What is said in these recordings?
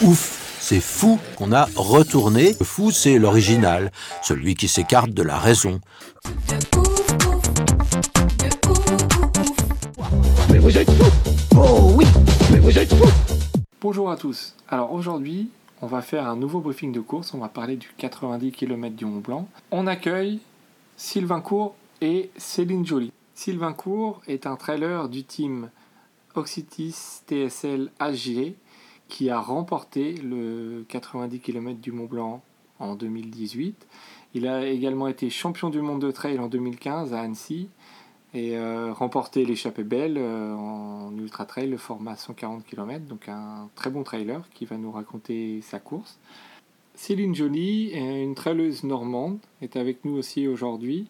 Ouf, c'est fou qu'on a retourné. Le fou, c'est l'original, celui qui s'écarte de la raison. Mais vous êtes fous Oh oui Mais vous êtes fous Bonjour à tous. Alors aujourd'hui, on va faire un nouveau briefing de course. On va parler du 90 km du Mont Blanc. On accueille Sylvain Cour et Céline Joly. Sylvain Cour est un trailer du team Oxitis TSL HG qui a remporté le 90 km du Mont Blanc en 2018. Il a également été champion du monde de trail en 2015 à Annecy et euh, remporté l'échappée belle euh, en ultra trail, le format 140 km, donc un très bon trailer qui va nous raconter sa course. Céline Joly, euh, une traileuse normande, est avec nous aussi aujourd'hui.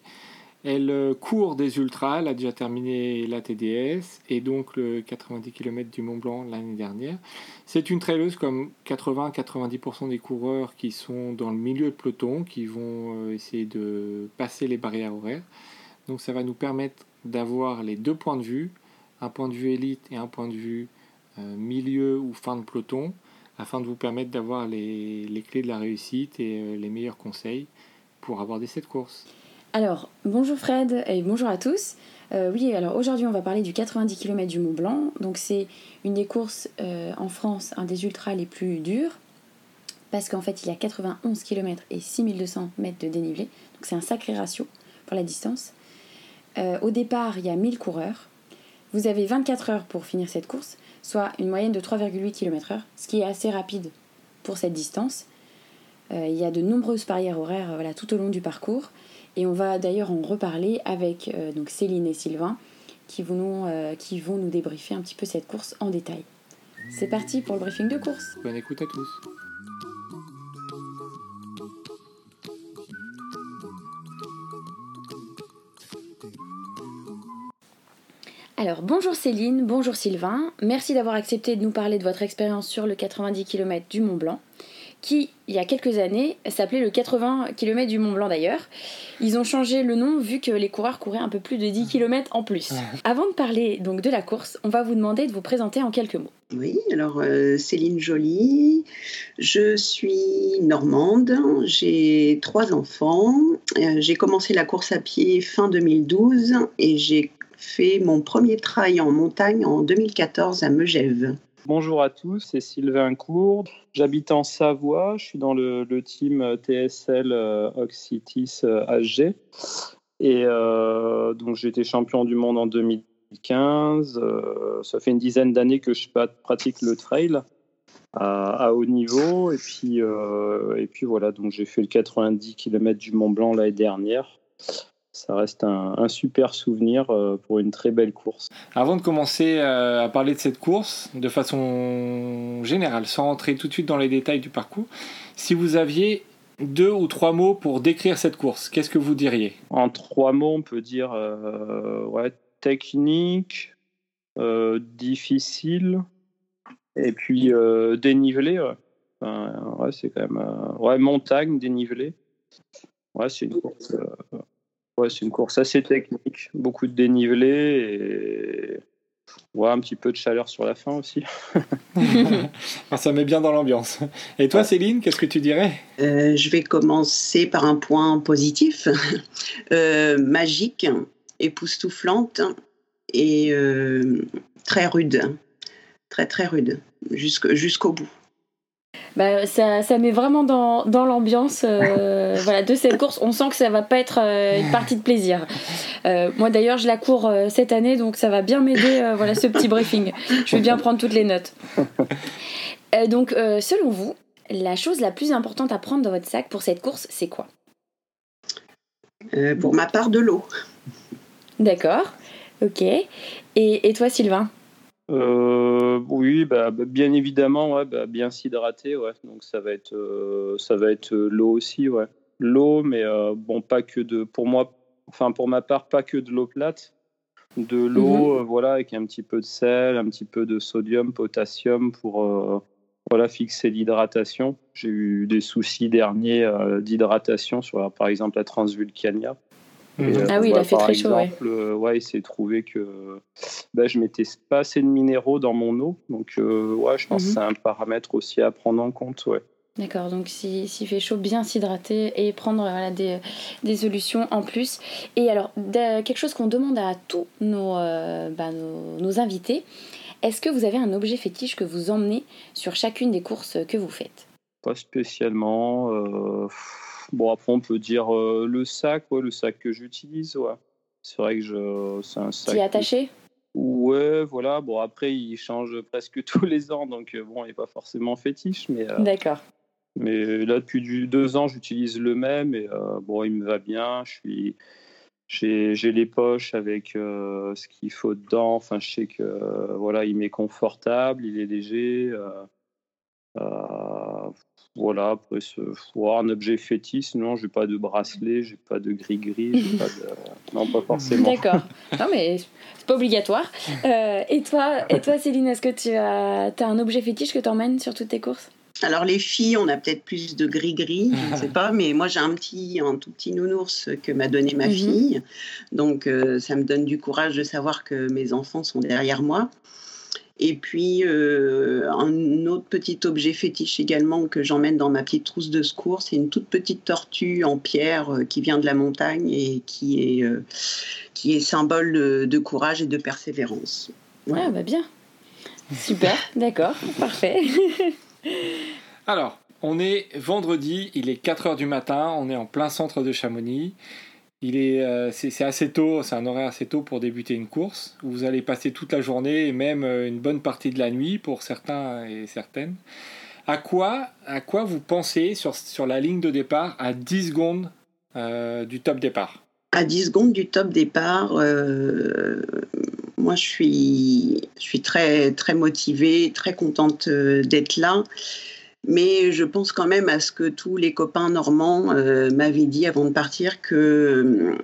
Elle court des ultras, elle a déjà terminé la TDS et donc le 90 km du Mont Blanc l'année dernière. C'est une traileuse comme 80-90% des coureurs qui sont dans le milieu de peloton, qui vont euh, essayer de passer les barrières horaires. Donc ça va nous permettre d'avoir les deux points de vue, un point de vue élite et un point de vue euh, milieu ou fin de peloton, afin de vous permettre d'avoir les, les clés de la réussite et euh, les meilleurs conseils pour aborder cette course. Alors, bonjour Fred et bonjour à tous. Euh, oui, alors aujourd'hui on va parler du 90 km du Mont Blanc. Donc c'est une des courses euh, en France, un des ultras les plus durs. Parce qu'en fait il y a 91 km et 6200 mètres de dénivelé. Donc c'est un sacré ratio pour la distance. Euh, au départ il y a 1000 coureurs. Vous avez 24 heures pour finir cette course, soit une moyenne de 3,8 km/h, ce qui est assez rapide pour cette distance. Il y a de nombreuses barrières horaires tout au long du parcours. Et on va d'ailleurs en reparler avec euh, donc Céline et Sylvain qui vont, nous, euh, qui vont nous débriefer un petit peu cette course en détail. C'est parti pour le briefing de course. Bonne écoute à tous. Alors bonjour Céline, bonjour Sylvain. Merci d'avoir accepté de nous parler de votre expérience sur le 90 km du Mont Blanc, qui il y a quelques années s'appelait le 80 km du Mont Blanc d'ailleurs. Ils ont changé le nom vu que les coureurs couraient un peu plus de 10 km en plus. Avant de parler donc de la course, on va vous demander de vous présenter en quelques mots. Oui, alors euh, Céline Joly, je suis normande, j'ai trois enfants, Euh, j'ai commencé la course à pied fin 2012 et j'ai fait mon premier trail en montagne en 2014 à Megève. Bonjour à tous, c'est Sylvain Cour. J'habite en Savoie, je suis dans le, team TSL euh, Oxitis euh, HG. Et euh, donc j'ai été champion du monde en 2015. Euh, ça fait une dizaine d'années que je pratique le trail à, haut niveau. Et puis, euh, et puis voilà, donc j'ai fait le 90 km du Mont Blanc l'année dernière. Ça reste un, un super souvenir euh, pour une très belle course. Avant de commencer euh, à parler de cette course, de façon générale, sans rentrer tout de suite dans les détails du parcours, si vous aviez deux ou trois mots pour décrire cette course, qu'est-ce que vous diriez? En trois mots, on peut dire euh, ouais, technique, euh, difficile, et puis euh, dénivelé. Ouais. Enfin, ouais, c'est quand même ouais, montagne, dénivelé. Ouais, c'est une course. Ouais, c'est une course assez technique, beaucoup de dénivelé et ouais, un petit peu de chaleur sur la fin aussi. Ah, Ça met bien dans l'ambiance. Et toi, Céline, qu'est-ce que tu dirais? Euh, je vais commencer par un point positif, Euh, magique, époustouflante et euh, très rude, très très rude, jusque- jusqu'au bout. Bah, ça, ça met vraiment dans, dans l'ambiance euh, voilà, de cette course. On sent que ça va pas être euh, une partie de plaisir. Euh, moi d'ailleurs, je la cours euh, cette année, donc ça va bien m'aider euh, voilà, ce petit briefing. Je vais bien prendre toutes les notes. Euh, donc, euh, selon vous, la chose la plus importante à prendre dans votre sac pour cette course, c'est quoi? Euh, pour ma part, de l'eau. D'accord, ok. Et, et toi, Sylvain? Euh, oui, bah, bah, bien évidemment, ouais, bah, bien s'hydrater, ouais. Donc ça va être, euh, ça va être euh, l'eau aussi, ouais. L'eau, mais bon, pas que de, pour moi, enfin pour ma part, pas que de l'eau plate, de l'eau, mhm. voilà, avec un petit peu de sel, un petit peu de sodium, potassium pour, voilà, fixer l'hydratation. J'ai eu des soucis derniers d'hydratation sur, par exemple, la Transvulcania. Euh, ah oui, il a fait très chaud. Ouais. Euh, ouais, il s'est trouvé que bah, je mettais pas assez de minéraux dans mon eau. Donc, euh, ouais, je pense que mhm. c'est un paramètre aussi à prendre en compte. Ouais. D'accord, donc s'il fait chaud, bien s'hydrater et prendre voilà, des, des, solutions en plus. Et alors, quelque chose qu'on demande à tous nos, bah, nos, nos invités, est-ce que vous avez un objet fétiche que vous emmenez sur chacune des courses que vous faites? Pas spécialement. Bon, après, on peut dire euh, le sac, ouais, le sac que j'utilise. Ouais. C'est vrai que je, c'est un sac. Qui est attaché? Ouais, voilà. Bon, après, il change presque tous les ans, donc euh, bon, il n'est pas forcément fétiche. mais. Euh, D'accord. Mais là, depuis deux ans, j'utilise le même et bon, il me va bien. Je suis. J'ai, j'ai les poches avec ce qu'il faut dedans. Enfin, je sais que voilà, il m'est confortable, il est léger. Voilà, après, ce, un objet fétiche, non, j'ai pas de bracelet, j'ai pas de gris-gris, pas de... non, pas forcément. D'accord. Non, mais c'est pas obligatoire. Euh, et, toi, et toi, Céline, est-ce que tu as, as un objet fétiche que tu emmènes sur toutes tes courses? Alors les filles, on a peut-être plus de gris-gris, je ne sais pas, mais moi j'ai un petit, un tout petit nounours que m'a donné ma mhm. fille, donc euh, ça me donne du courage de savoir que mes enfants sont derrière moi. Et puis, euh, un autre petit objet fétiche également que j'emmène dans ma petite trousse de secours, c'est une toute petite tortue en pierre euh, qui vient de la montagne et qui est, euh, qui est symbole de, courage et de persévérance. Ouais, ah, bah bien. Super, d'accord, parfait. Alors, on est vendredi, il est 4 heures du matin, on est en plein centre de Chamonix. Il est, euh, c'est, assez tôt, c'est un horaire assez tôt pour débuter une course. Vous allez passer toute la journée et même euh, une bonne partie de la nuit pour certains et certaines. À quoi, à quoi vous pensez sur, sur la ligne de départ à 10 secondes euh, du top départ? À 10 secondes du top départ, moi je suis, je suis très, très motivée, très contente d'être là. Mais je pense quand même à ce que tous les copains normands euh, m'avaient dit avant de partir que euh,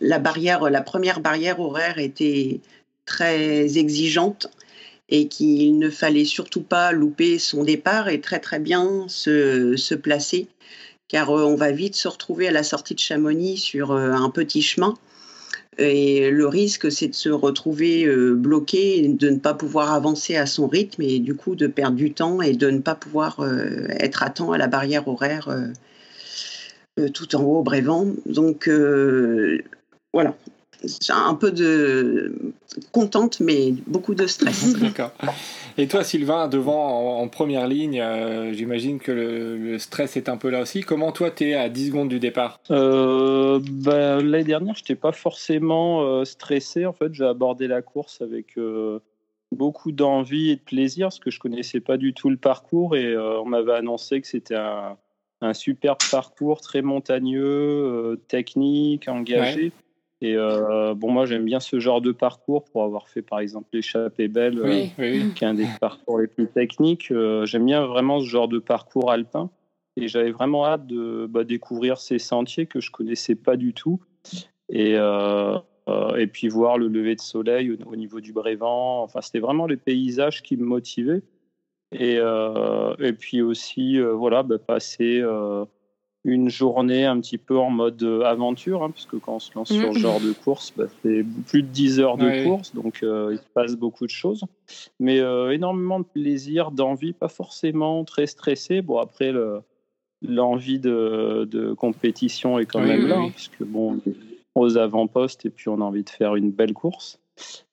la barrière, la première barrière horaire était très exigeante et qu'il ne fallait surtout pas louper son départ et très très bien se, se placer car euh, on va vite se retrouver à la sortie de Chamonix sur un petit chemin et le risque, c'est de se retrouver euh, bloqué, de ne pas pouvoir avancer à son rythme et du coup de perdre du temps et de ne pas pouvoir euh, être à temps à la barrière horaire euh, tout en haut au Brévent. Donc voilà, un peu de contente, mais beaucoup de stress. D'accord. Et toi, Sylvain, devant en, première ligne, euh, j'imagine que le, stress est un peu là aussi. Comment toi, tu es à 10 secondes du départ? Euh, bah, L'année dernière, je n'étais pas forcément euh, stressé. En fait, j'ai abordé la course avec beaucoup d'envie et de plaisir parce que je connaissais pas du tout le parcours et on m'avait annoncé que c'était un, un superbe parcours très montagneux, technique, engagé. Et euh, bon, moi, j'aime bien ce genre de parcours pour avoir fait, par exemple, l'échappée belle, euh, qui est un des parcours les plus techniques. Euh, j'aime bien vraiment ce genre de parcours alpin. Et j'avais vraiment hâte de bah, découvrir ces sentiers que je connaissais pas du tout. Et, et puis voir le lever de soleil au, niveau du Brévent. Enfin, c'était vraiment les paysages qui me motivaient. Et, et puis aussi, voilà, bah, passer une journée un petit peu en mode euh, aventure, hein, puisque quand on se lance sur ce mm. genre de course, bah, c'est plus de 10 heures de course, donc euh, il se passe beaucoup de choses. Mais euh, énormément de plaisir, d'envie, pas forcément très stressé. Bon, après, l'envie de, de, compétition est quand même là, hein, puisque bon, aux avant-postes et puis on a envie de faire une belle course.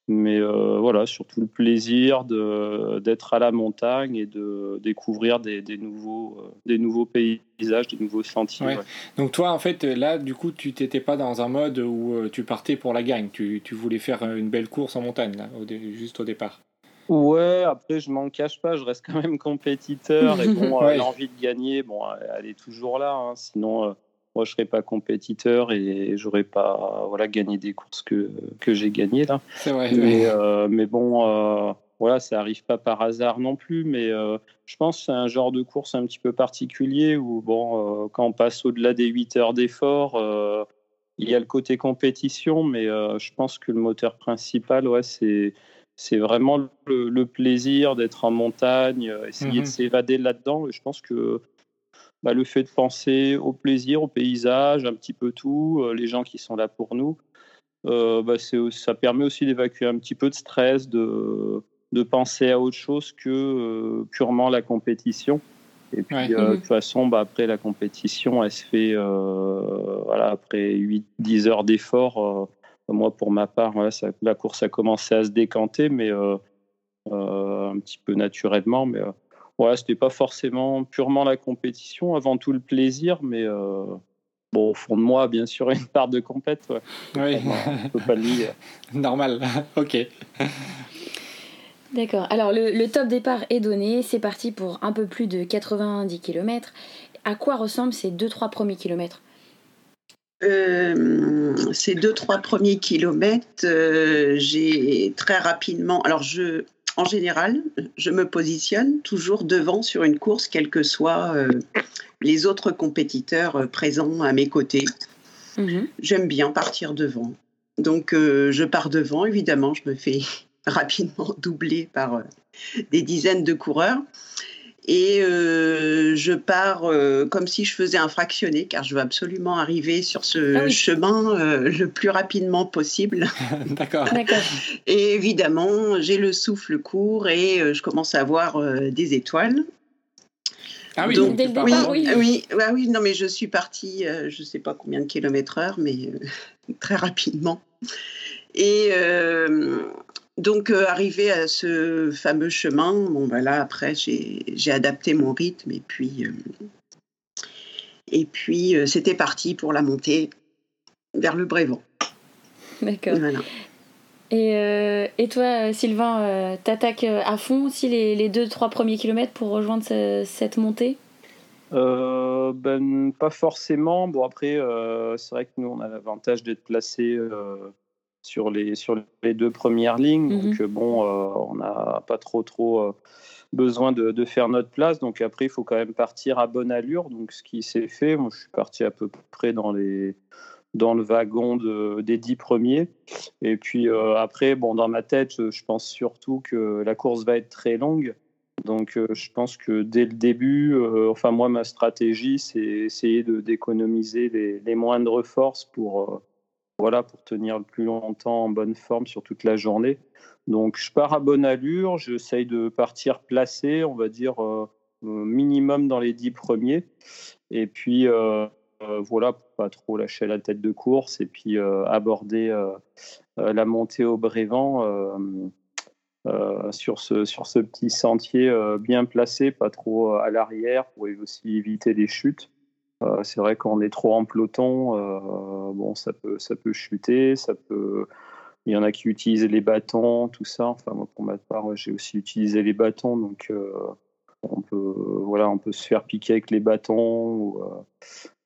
Mais euh, voilà, surtout le plaisir d'être à la montagne et de découvrir des, des nouveaux, euh, des nouveaux paysages, des nouveaux sentiers. Donc toi, en fait, là, du coup, tu t'étais pas dans un mode où euh, tu partais pour la gagne. Tu, tu voulais faire une belle course en montagne, là, juste au départ. Ouais, après, je m'en cache pas, je reste quand même compétiteur. Et bon, l'envie de gagner, bon, elle est toujours là. Hein. sinon moi je serais pas compétiteur et j'aurais pas voilà gagné des courses que, que j'ai gagnées là. C'est vrai. Mais, euh, mais bon, euh, voilà, ça arrive pas par hasard non plus, mais je pense que c'est un genre de course un petit peu particulier où, bon, quand on passe au-delà des 8 heures d'effort, il y a le côté compétition, mais je pense que le moteur principal, ouais, c'est c'est vraiment le, plaisir d'être en montagne, essayer de mhm. s'évader là-dedans. Et je pense que bah, le fait de penser au plaisir, au paysage, un petit peu tout, les gens qui sont là pour nous, euh, bah, ça permet aussi d'évacuer un petit peu de stress, de, de penser à autre chose que euh, purement la compétition. Et puis, euh, de toute façon, bah, après la compétition, elle se fait voilà, après 8-10 heures d'effort. moi, pour ma part, la course a commencé à se décanter, mais un petit peu naturellement. Mais voilà, c'était pas forcément purement la compétition, avant tout le plaisir, mais Bon, au fond de moi, bien sûr, une part de compète. Oui. peut pas le Normal. ok. D'accord. Alors, le, top départ est donné. C'est parti pour un peu plus de 90 km. À quoi ressemblent ces 2-3 premiers kilomètres? Euh, ces deux trois premiers kilomètres, euh, j'ai très rapidement. Alors je, en général, je me positionne toujours devant sur une course, quels que soient euh, les autres compétiteurs euh, présents à mes côtés. Mhm. J'aime bien partir devant. Donc, euh, je pars devant, évidemment, je me fais rapidement doubler par des dizaines de coureurs et euh, je pars euh, comme si je faisais un fractionné car je veux absolument arriver sur ce ah chemin euh, le plus rapidement possible. D'accord. Et évidemment, j'ai le souffle court et je commence à voir des étoiles. Ah oui, donc, oui, oui, oui, ah oui, non mais je suis partie, je ne sais pas combien de kilomètres heure, mais très rapidement. Et donc, euh, arrivé à ce fameux chemin, bon, voilà, ben après, j'ai adapté mon rythme et puis, euh, et puis euh, c'était parti pour la montée vers le Brévent. D'accord. Et, et, toi, Sylvain, t'attaques à fond aussi les, les deux, trois premiers kilomètres pour rejoindre cette montée? Ben, Pas forcément. Bon, après, c'est vrai que nous, on a l'avantage d'être placés sur les, sur les deux premières lignes. Mhm. Donc, bon, euh, on n'a pas trop, trop euh, besoin de, de, faire notre place. Donc, après, il faut quand même partir à bonne allure. Donc, ce qui s'est fait, moi, je suis parti à peu près dans les dans le wagon de, des dix premiers. Et puis euh, après, bon, dans ma tête, je pense surtout que la course va être très longue. Donc je pense que dès le début, enfin moi, ma stratégie, c'est essayer d'économiser les, les, moindres forces pour, voilà, pour tenir le plus longtemps en bonne forme sur toute la journée. Donc, je pars à bonne allure, j'essaye de partir placé, on va dire euh, minimum dans les dix premiers. Et puis, euh, euh, voilà, pour pas trop lâcher la tête de course et puis aborder la montée au Brévent sur, ce, sur ce petit sentier bien placé, pas trop à l'arrière pour aussi éviter les chutes. Euh, c'est vrai qu'on est trop en peloton, euh, bon, ça peut, ça peut chuter, ça peut. Il y en a qui utilisent les bâtons, tout ça. Enfin, moi, pour ma part, j'ai aussi utilisé les bâtons, donc euh, on peut, voilà, on peut se faire piquer avec les bâtons.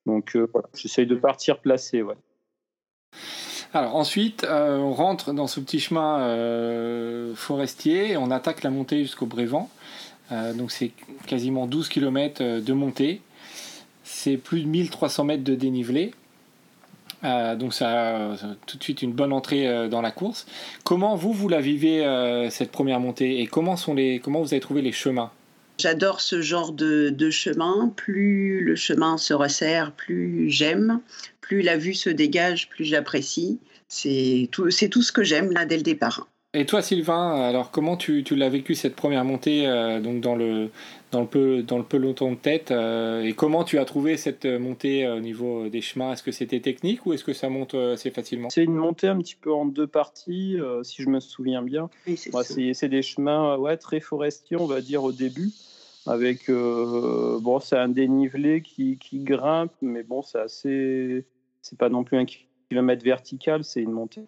donc, j'essaye de partir placé, ouais. Alors ensuite, on rentre dans ce petit chemin forestier et on attaque la montée jusqu'au Brévent. donc c'est quasiment 12 km de montée c'est plus de 1300 mètres de dénivelé. Euh, donc ça, a tout de suite une bonne entrée euh, dans la course. Comment vous, vous la vivez, euh, cette première montée, et comment, sont les, comment vous avez trouvé les chemins? J'adore ce genre de, de, chemin. Plus le chemin se resserre, plus j'aime. Plus la vue se dégage, plus j'apprécie. C'est tout, tout ce que j'aime là dès le départ. Et toi, Sylvain, alors comment tu, tu l'as vécu cette première montée donc dans le, dans le, dans le peloton de tête. Euh, et comment tu as trouvé cette montée euh, au niveau des chemins? Est-ce que c'était technique ou est-ce que ça monte euh, assez facilement? C'est une montée un petit peu en deux parties, si je me souviens bien. c'est des chemins ouais, très forestiers, on va dire, au début. Avec, bon, c'est un dénivelé qui, qui, grimpe, mais bon, c'est assez. C'est pas non plus un kilomètre vertical, c'est une montée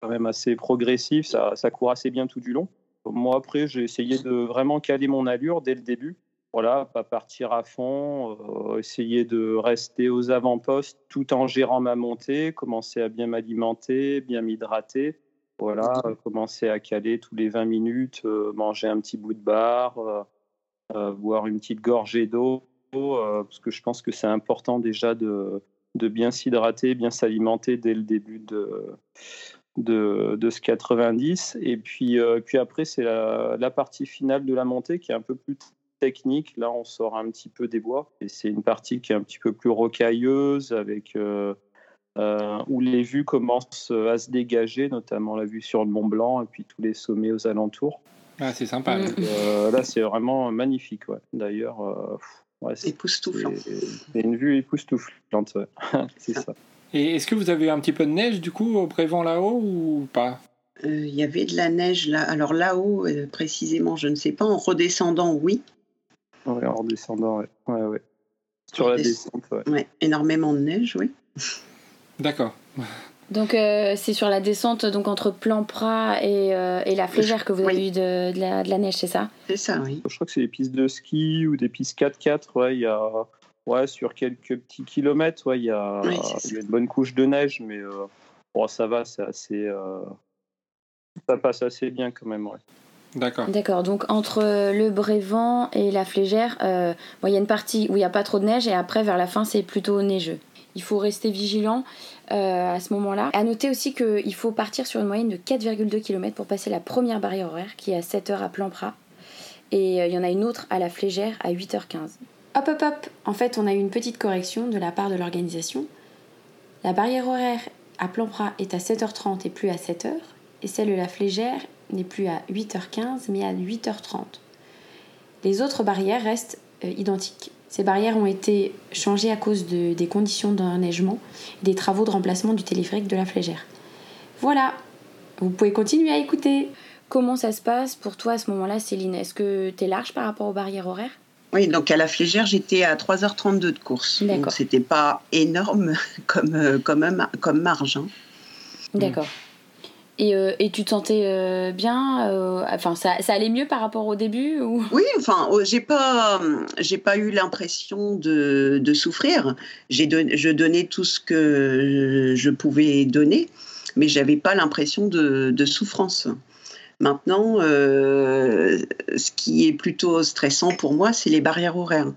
quand même assez progressive, ça, ça court assez bien tout du long. Moi, après, j'ai essayé de vraiment caler mon allure dès le début. Voilà, pas partir à fond, euh, essayer de rester aux avant-postes tout en gérant ma montée, commencer à bien m'alimenter, bien m'hydrater. voilà, commencer à caler tous les 20 minutes, manger un petit bout de bar, boire une petite gorgée d'eau, parce que je pense que c'est important déjà de, de bien s'hydrater, bien s'alimenter dès le début de, de, de, ce 90. Et puis, puis après, c'est la, la, partie finale de la montée qui est un peu plus technique. Là, on sort un petit peu des bois. Et c'est une partie qui est un petit peu plus rocailleuse, avec, euh, euh, où les vues commencent à se dégager, notamment la vue sur le Mont Blanc et puis tous les sommets aux alentours. Ah, c'est sympa. Euh, là, c'est vraiment magnifique. Ouais. D'ailleurs, ouais, c'est époustouflant. C'est une vue époustouflante. c'est ça. Et est-ce que vous avez un petit peu de neige du coup au prévent là-haut ou pas? Il y avait de la neige là. Alors là-haut, précisément, je ne sais pas. En redescendant, oui. Ouais, en redescendant, ouais. ouais, ouais. Sur la descente, ouais. ouais. Énormément de neige, oui. D'accord. Donc euh, c'est sur la descente donc entre Plan-Prat et, euh, et, la Flégère que vous avez eu de, de, la, de, la, neige, c'est ça? C'est ça, oui. Je crois que c'est des pistes de ski ou des pistes 4x4. Ouais, il y a ouais, sur quelques petits kilomètres, ouais, il y a, oui, il y a une bonne couche de neige, mais euh, bon, ça va, c'est assez. Euh, ça passe assez bien quand même, ouais. D'accord. D'accord. Donc entre le Brévent et la Flégère, euh, bon, il y a une partie où il n'y a pas trop de neige et après vers la fin c'est plutôt neigeux. Il faut rester vigilant euh, à ce moment-là. À noter aussi qu'il faut partir sur une moyenne de 4,2 km pour passer la première barrière horaire qui est à 7h à Plan-Prat. Et euh, il y en a une autre à la Flégère à 8h15. Hop hop hop En fait on a eu une petite correction de la part de l'organisation. La barrière horaire à Plan-Prat est à 7h30 et plus à 7h. Et celle de la Flégère n'est plus à 8h15 mais à 8h30. Les autres barrières restent euh, identiques. Ces barrières ont été changées à cause de, des conditions d'enneigement et des travaux de remplacement du téléphérique de la Flégère. Voilà, vous pouvez continuer à écouter. Comment ça se passe pour toi à ce moment-là, Céline? Est-ce que tu es large par rapport aux barrières horaires? Oui, donc à la Flégère, j'étais à 3h32 de course. Donc c'était pas énorme comme, euh, comme, comme marge. Hein. D'accord. Et, euh, et, tu te sentais euh, bien euh, Enfin, ça, ça, allait mieux par rapport au début ou... Oui, enfin, oh, j'ai pas, j'ai pas eu l'impression de, de, souffrir. J'ai don, je donnais tout ce que je pouvais donner, mais j'avais pas l'impression de, de, souffrance. Maintenant, ce qui est plutôt stressant pour moi, c'est les barrières horaires.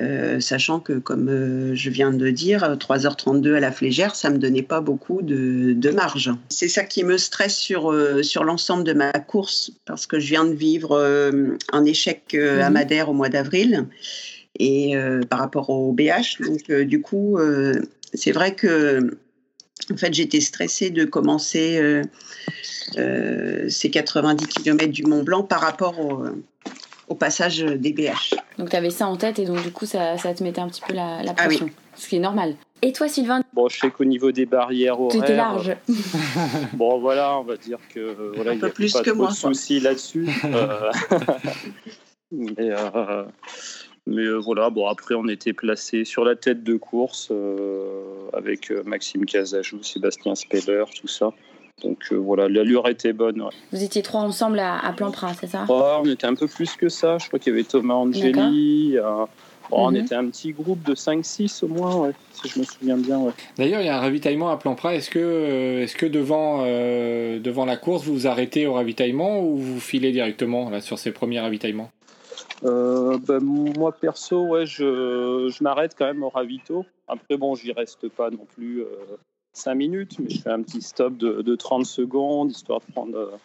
Euh, sachant que, comme euh, je viens de dire, 3h32 à la flégère, ça me donnait pas beaucoup de, de marge. C'est ça qui me stresse sur, euh, sur l'ensemble de ma course, parce que je viens de vivre un échec à mhm. Madère au mois d'avril, et par rapport au BH. Donc, du coup, c'est vrai que en fait, j'étais stressée de commencer ces 90 km du Mont Blanc par rapport au, au passage des BH. Donc tu avais ça en tête et donc du coup ça, ça te mettait un petit peu la, la pression, ah oui. ce qui est normal. Et toi Sylvain? Bon, je sais qu'au niveau des barrières horaires... Tu étais large. bon voilà, on va dire que voilà, il n'y a plus pas que trop moi, de soucis là-dessus. Euh, mais, euh, euh, voilà, bon après on était placé sur la tête de course avec Maxime Casajou, Sébastien Speller, tout ça. Donc euh, voilà, l'allure était bonne. Ouais. Vous étiez trois ensemble à, à Plan-Prat, c'est ça? Oh, On était un peu plus que ça. Je crois qu'il y avait Thomas Angeli. Euh, bon, On mhm. était un petit groupe de 5-6 au moins, ouais, si je me souviens bien. Ouais. D'ailleurs, il y a un ravitaillement à Plan-Prat. Est-ce que, euh, est-ce que devant, euh, devant la course, vous vous arrêtez au ravitaillement ou vous filez directement là, sur ces premiers ravitaillements? Euh, ben, moi perso, ouais, je, je m'arrête quand même au ravito. Après, bon, j'y reste pas non plus 5 minutes, mais je fais un petit stop de, de 30 secondes, histoire de prendre euh,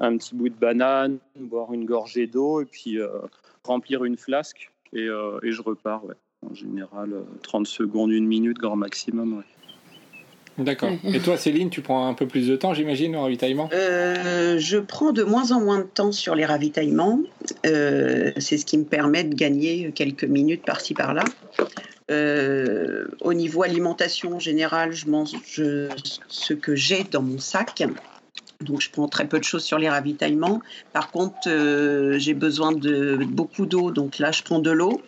un petit bout de banane, boire une gorgée d'eau et puis euh, remplir une flasque et, euh, et, je repars. En général, 30 secondes, une minute, grand maximum. D'accord. Et toi, Céline, tu prends un peu plus de temps, j'imagine, au ravitaillement? Euh, Je prends de moins en moins de temps sur les ravitaillements. Euh, c'est ce qui me permet de gagner quelques minutes par-ci par-là. Euh, au niveau alimentation générale, je mange ce que j'ai dans mon sac. Donc, je prends très peu de choses sur les ravitaillements. Par contre, j'ai besoin de beaucoup d'eau. Donc là, je prends de l'eau.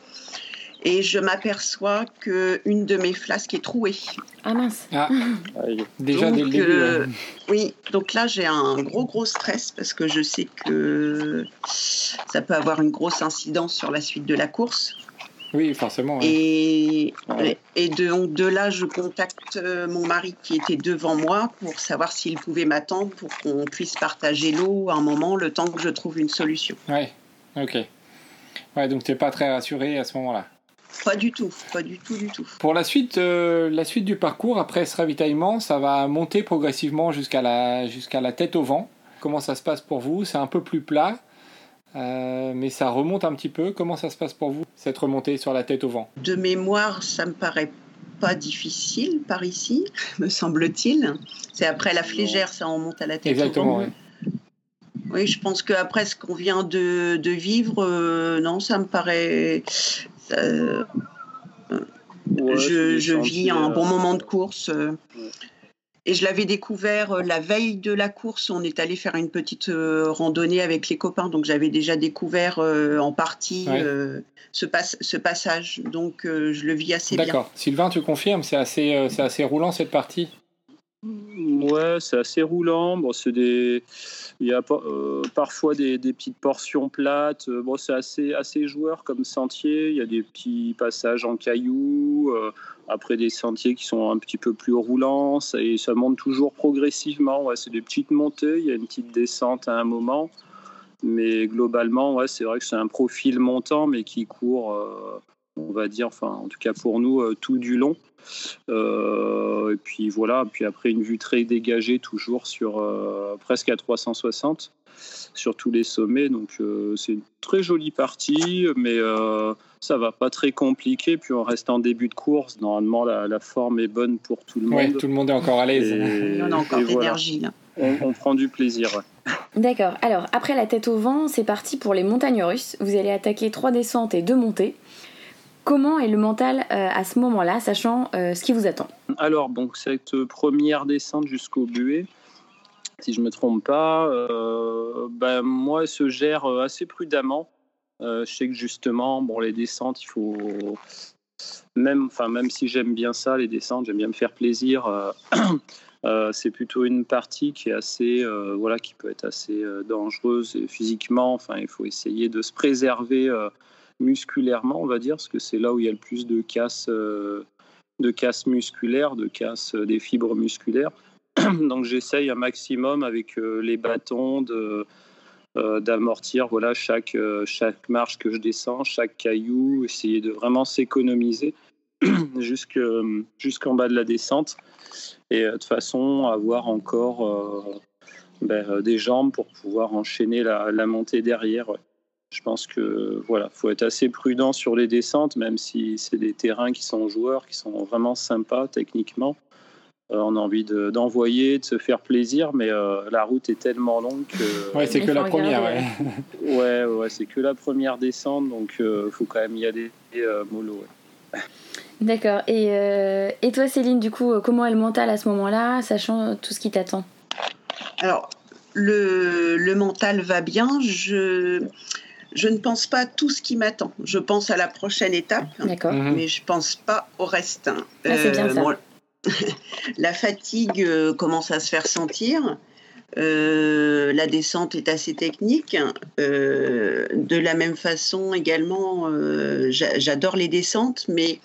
Et je m'aperçois qu'une de mes flasques est trouée. Ah mince. Ah, déjà donc, dès le début. Euh, oui, donc là j'ai un gros gros stress parce que je sais que ça peut avoir une grosse incidence sur la suite de la course. Oui, forcément. ouais. Et, Ouais. et de, donc de là, je contacte euh, mon mari qui était devant moi pour savoir s'il pouvait m'attendre pour qu'on puisse partager l'eau à un moment, le temps que je trouve une solution. Ouais, ok. Ouais, donc t'es pas très rassuré à ce moment-là. Pas du tout, pas du tout, du tout. Pour la suite, euh, la suite du parcours, après ce ravitaillement, ça va monter progressivement jusqu'à la, jusqu'à la tête au vent. Comment ça se passe pour vous? C'est un peu plus plat, euh, mais ça remonte un petit peu. Comment ça se passe pour vous, cette remontée sur la tête au vent? De mémoire, ça me paraît pas difficile par ici, me semble-t-il. C'est après la flégère, ça on monte à la tête. au Exactement, vent. ouais. Oui, je pense qu'après ce qu'on vient de, de vivre, euh, non, ça me paraît. Ça- Ouais, c'est je vis un euh, bon moment de course. euh, Ouais. Et je l'avais découvert euh, la veille de la course. On est allé faire une petite euh, randonnée avec les copains. Donc j'avais déjà découvert euh, en partie Ouais. euh, ce, pas- ce passage. Donc euh, je le vis assez bien. D'accord. Sylvain, tu confirmes? C'est assez, euh, c'est assez roulant cette partie? Ouais, c'est assez roulant. Bon, c'est des, il y a euh, parfois des, petites portions plates. Euh, Bon, c'est assez, assez joueur comme sentier. Il y a des petits passages en cailloux. euh, après des sentiers qui sont un petit peu plus roulants. Ça, et ça monte toujours progressivement. Ouais, c'est des petites montées. Il y a une petite descente à un moment. Mais globalement, ouais, c'est vrai que c'est un profil montant, mais qui court, on va dire, enfin, en tout cas pour nous, euh, tout du long. Euh, et puis voilà, puis après une vue très dégagée, toujours sur euh, presque à 360 sur tous les sommets. Donc euh, c'est une très jolie partie, mais euh, ça va pas très compliqué. Puis on reste en début de course. Normalement, la, la forme est bonne pour tout le Ouais, monde. tout le monde est encore à l'aise. Et- On a encore voilà. là. on, on prend du plaisir. ouais. D'accord. Alors, après la tête au vent, c'est parti pour les montagnes russes. Vous allez attaquer trois descentes et deux montées. Comment est le mental euh, à ce moment-là, sachant euh, ce qui vous attend? Alors, donc, cette première descente jusqu'au buet, si je ne me trompe pas, euh, ben, moi, elle se gère assez prudemment. Je sais que justement, bon, les descentes, il faut. Même, même si j'aime bien ça, les descentes, j'aime bien me faire plaisir. c'est plutôt une partie qui est assez, voilà, qui peut être assez dangereuse physiquement. Enfin, il faut essayer de se préserver musculairement, on va dire, parce que c'est là où il y a le plus de casse, euh, de casse musculaire, de casse euh, des fibres musculaires. Donc j'essaye un maximum avec euh, les bâtons de euh, d'amortir voilà chaque chaque marche que je descends, chaque caillou, essayer de vraiment s'économiser jusque jusqu'en bas de la descente et de façon à avoir encore ben, des jambes pour pouvoir enchaîner la, montée derrière. Je pense que voilà, faut être assez prudent sur les descentes, même si c'est des terrains qui sont joueurs, qui sont vraiment sympas techniquement. Euh, on a envie de- d'envoyer, de, se faire plaisir, mais euh, la route est tellement longue que Ouais, c'est que la première. ouais. ouais, ouais, c'est que la première descente, donc il faut quand même y aller euh, mollo. ouais. D'accord. Et, euh, et toi, Céline, du coup, euh, comment est le mental à ce moment-là, sachant tout ce qui t'attend? Alors, le, le mental va bien. Je, je ne pense pas à tout ce qui m'attend. Je pense à la prochaine étape. Mhm. mais je pense pas au reste. hein. Ah, c'est bien ça. la fatigue euh, commence à se faire sentir. Euh, la descente est assez technique. Euh, de la même façon, également, euh, j'a- j'adore les descentes, mais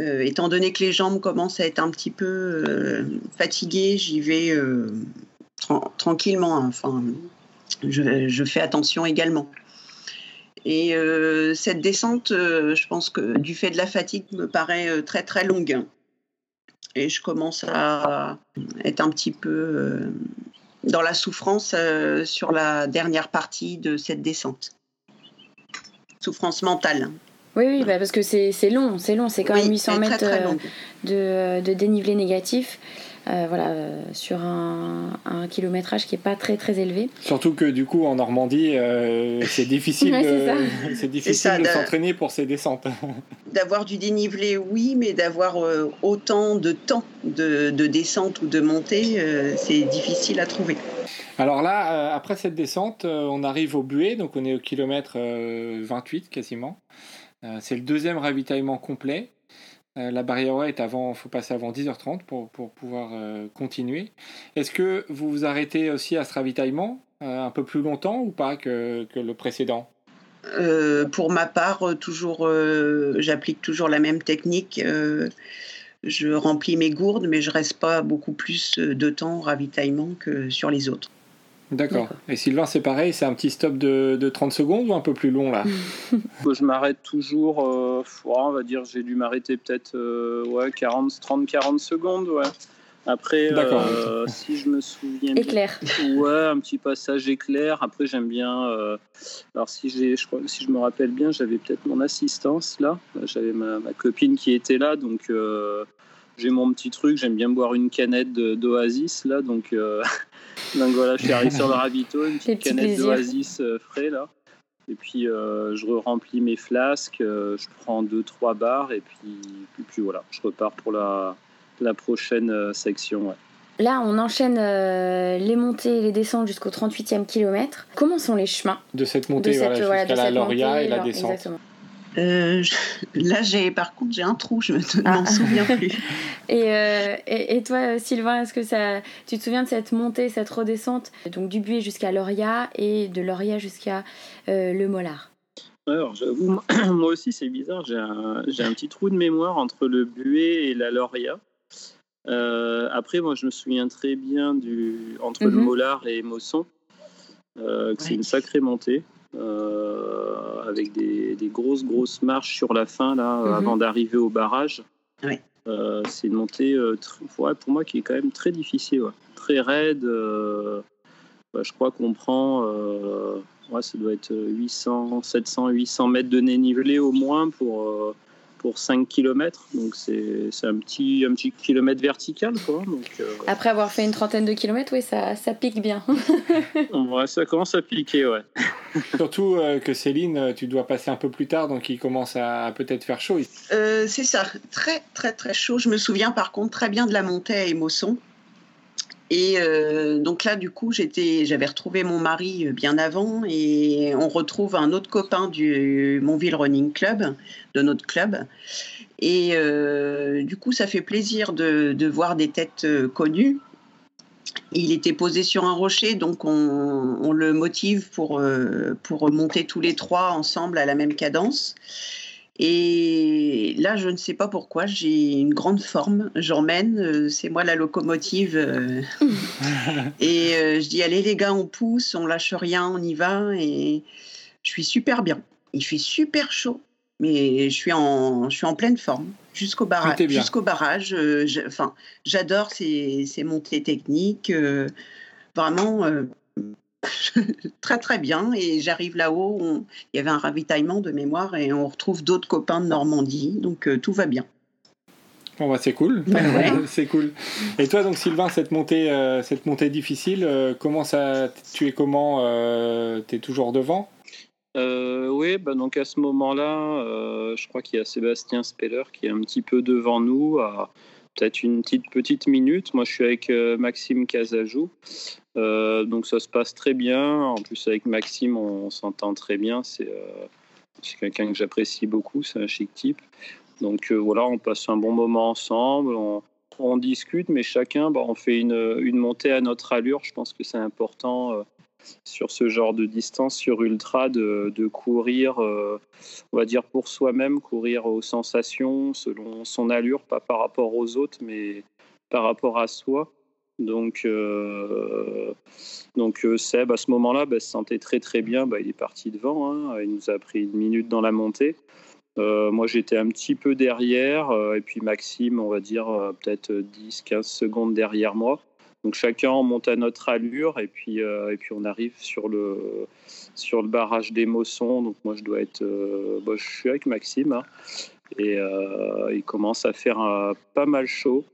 euh, étant donné que les jambes commencent à être un petit peu euh, fatiguées, j'y vais euh, tran- tranquillement. hein. Enfin, je, je fais attention également. Et euh, cette descente, euh, je pense que du fait de la fatigue, me paraît euh, très très longue. Et je commence à être un petit peu dans la souffrance sur la dernière partie de cette descente. Souffrance mentale. Oui, oui, bah, parce que c'est long, c'est long, c'est quand Oui, même 800 elle est mètres très, de dénivelé négatif. Euh, voilà, euh, sur un, un kilométrage qui est pas très très élevé. Surtout que du coup en Normandie, euh, c'est difficile, Ouais, c'est de, c'est difficile ça, de de- s'entraîner pour ces descentes. D'avoir du dénivelé, oui, mais d'avoir euh, autant de temps de, de descente ou de montée, euh, c'est difficile à trouver. Alors là, euh, après cette descente, euh, on arrive au buet, donc on est au kilomètre euh, 28 quasiment. Euh, c'est le deuxième ravitaillement complet. Euh, la barrière est avant, faut passer avant 10h30 pour, pour pouvoir euh, continuer. Est-ce que vous vous arrêtez aussi à ce ravitaillement euh, un peu plus longtemps ou pas que, que le précédent? Pour ma part, toujours, j'applique toujours la même technique. je remplis mes gourdes, mais je reste pas beaucoup plus de temps au ravitaillement que sur les autres. D'accord. Et Sylvain, c'est pareil, c'est un petit stop de, de, 30 secondes ou un peu plus long là Je m'arrête toujours, on va dire, j'ai dû m'arrêter peut-être ouais, 40, 30, 40 secondes. Ouais. Après, euh, si je me souviens éclair. ouais, un petit passage éclair. Après, j'aime bien. Euh, alors, si j'ai, je si je me rappelle bien, j'avais peut-être mon assistance là. J'avais ma, copine qui était là, donc euh, j'ai mon petit truc. J'aime bien boire une canette d'Oasis là, donc donc voilà, je suis arrivé sur le ravito, une petite canette d'Oasis frais là. Et puis je remplis mes flasques, je prends deux trois barres et puis, et puis voilà, je repars pour la la prochaine euh, section. Là, on enchaîne euh, les montées et les descentes jusqu'au 38e kilomètre. Comment sont les chemins De cette montée jusqu'à la Loria et la descente euh, là, j'ai par contre j'ai un trou, je ne ah. m'en souviens plus. et, et, toi, Sylvain, est-ce que ça, tu te souviens de cette montée, cette redescente, donc du Buet jusqu'à Loria et de Loria jusqu'à le Mollard alors, j'avoue, moi aussi, c'est bizarre. J'ai un, un, petit trou de mémoire entre le Buet et la Loria. Euh, après, moi, je me souviens très bien du entre le mhm. Mollard et Mosson, euh, c'est une sacrée montée. Euh, avec des, des, grosses grosses marches sur la fin là mhm. avant d'arriver au barrage. c'est une montée pour moi qui est quand même très difficile, très raide. Bah, je crois qu'on prend, ouais, ça doit être 800, 700, 800 mètres de dénivelé au moins pour pour 5 km. Donc c'est un petit, un petit kilomètre vertical. Quoi. Donc, euh, Après avoir fait une trentaine de kilomètres, oui, ça, ça pique bien. ouais, ça commence à piquer, ouais. Surtout euh, que Céline, euh, tu dois passer un peu plus tard, donc il commence à peut-être faire chaud. c'est ça, très très très chaud. Je me souviens par contre très bien de la montée à Émosson. Et euh, donc là, du coup, j'avais retrouvé mon mari euh, bien avant et on retrouve un autre copain du Montville Running Club, de notre club. Et euh, du coup, ça fait plaisir de, voir des têtes connues. Il était posé sur un rocher, donc on, on le motive pour, pour monter tous les trois ensemble à la même cadence. Et là, je ne sais pas pourquoi, j'ai une grande forme. J'emmène, euh, c'est moi la locomotive. Euh. et euh, je dis allez les gars, on pousse, on lâche rien, on y va. Et je suis super bien. Il fait super chaud, mais je suis en, je suis en pleine forme jusqu'au barrage. Enfin, j'adore ces, ces, montées techniques. vraiment très très bien. Et j'arrive là-haut, il y avait un ravitaillement de mémoire et on retrouve d'autres copains de Normandie, donc euh, tout va bien. Bon bah c'est cool, c'est cool. Et toi donc Sylvain, cette montée, euh, cette montée difficile, euh, comment ça, tu es comment, tu es toujours devant? Oui, bah donc à ce moment-là, je crois qu'il y a Sébastien Speller qui est un petit peu devant nous, à peut-être une petite petite minute. Moi je suis avec Maxime Casajou. Euh, donc ça se passe très bien. En plus avec Maxime, on, s'entend très bien. C'est euh, quelqu'un que j'apprécie beaucoup. C'est un chic type. Donc euh, voilà, on passe un bon moment ensemble. On, discute, mais chacun, bah, on fait une, une, montée à notre allure. Je pense que c'est important sur ce genre de distance, sur ultra, de, de courir, on va dire pour soi-même, courir aux sensations, selon son allure, pas par rapport aux autres, mais par rapport à soi. Donc, euh, donc euh, Seb, à ce moment-là, bah, se sentait très très bien. Bah, il est parti devant. Hein. Il nous a pris une minute dans la montée. Euh, moi, j'étais un petit peu derrière. et puis Maxime, on va dire peut-être 10-15 secondes derrière moi. Donc chacun on monte à notre allure et puis, et puis on arrive sur le, sur le barrage des Mossons. Donc moi, je dois être... Bah, je suis avec Maxime. Hein. et il commence à faire pas mal chaud.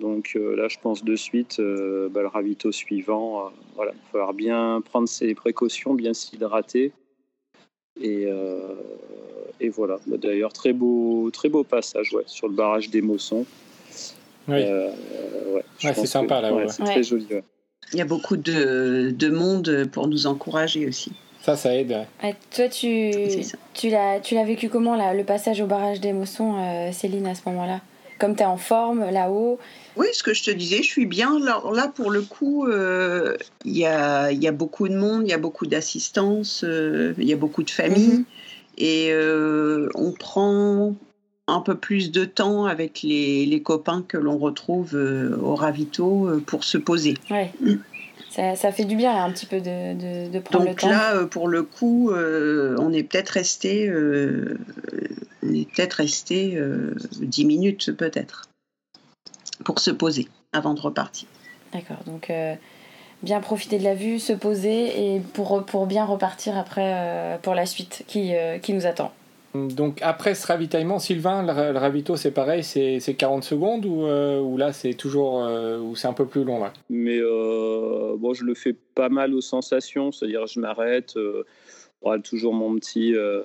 Donc euh, là, je pense de suite, euh, bah, le ravito suivant, euh, voilà, il va falloir bien prendre ses précautions, bien s'hydrater. Et, et voilà. Bah, d'ailleurs, très beau, très beau passage ouais, sur le barrage des Mossons. Oui. c'est sympa là. C'est très joli. Il y a beaucoup de, de, monde pour nous encourager aussi. Ça, ça aide. toi, tu, tu l'as vécu comment là, le passage au barrage des Mossons, Céline, à ce moment-là? Comme tu es en forme là-haut. Oui, ce que je te disais, je suis bien. Alors là, pour le coup, euh, il y, a, y, a, beaucoup de monde, il y a beaucoup d'assistance, euh, il y a beaucoup de familles. Mhm. Et euh, on prend un peu plus de temps avec les, les copains que l'on retrouve au ravito pour se poser. Ouais. Mm. Ça, ça, fait du bien un petit peu de, de, de prendre le temps. Donc là, pour le coup, on est peut-être resté, on est peut-être resté 10 minutes peut-être pour se poser avant de repartir. D'accord, donc euh, bien profiter de la vue, se poser et pour, pour bien repartir après euh, pour la suite qui, euh, qui nous attend. Donc après ce ravitaillement, Sylvain, le, ravito c'est pareil, c'est 40 secondes ou, ou là c'est toujours ou c'est un peu plus long là? Mais bon, je le fais pas mal aux sensations, c'est-à-dire je m'arrête, toujours mon petit, euh,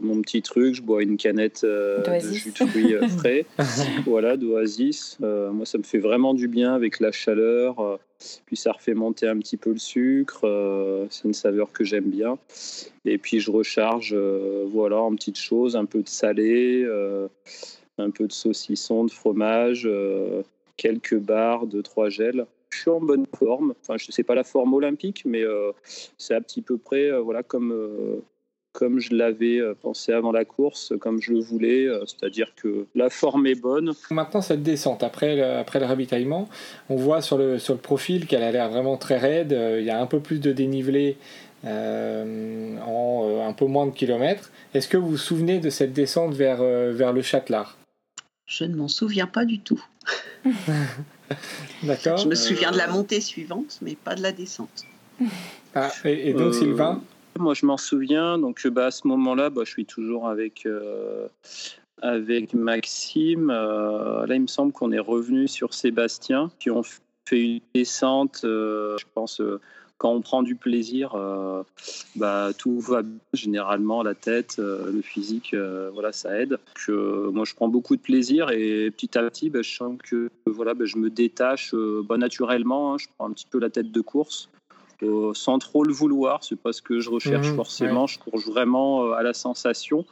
mon petit truc. Je bois une canette euh, de jus de fruits euh, frais, voilà, d'oasis. moi, ça me fait vraiment du bien avec la chaleur. puis ça refait monter un petit peu le sucre. c'est une saveur que j'aime bien. Et puis je recharge, voilà, en petites choses, un peu de salé, un peu de saucisson, de fromage, quelques barres, de trois gels je suis en bonne forme. Enfin, je sais pas la forme olympique, mais euh, c'est à petit peu près euh, voilà, comme, euh, comme je l'avais pensé avant la course, comme je le voulais. C'est-à-dire que la forme est bonne. Maintenant, cette descente, après le, après le ravitaillement, on voit sur le, sur le profil qu'elle a l'air vraiment très raide. Il y a un peu plus de dénivelé. en un peu moins de kilomètres. Est-ce que vous vous souvenez de cette descente vers, vers le Châtelard? Je ne m'en souviens pas du tout. D'accord. Je me souviens de la montée suivante, mais pas de la descente. Ah, et, donc, euh, Sylvain Moi, je m'en souviens. Donc, bah, à ce moment-là, bah, je suis toujours avec, euh, avec Maxime. Euh, là, il me semble qu'on est revenu sur Sébastien, qui ont fait une descente, je pense quand on prend du plaisir, euh, bah, tout va bien. Généralement, la tête, euh, le physique, euh, voilà, ça aide. Que, moi, je prends beaucoup de plaisir et petit à petit, bah, je sens que voilà, bah, je me détache bah, naturellement. Hein. je prends un petit peu la tête de course. sans trop le vouloir, c'est pas ce que je recherche mmh, forcément. Je cours vraiment à la sensation.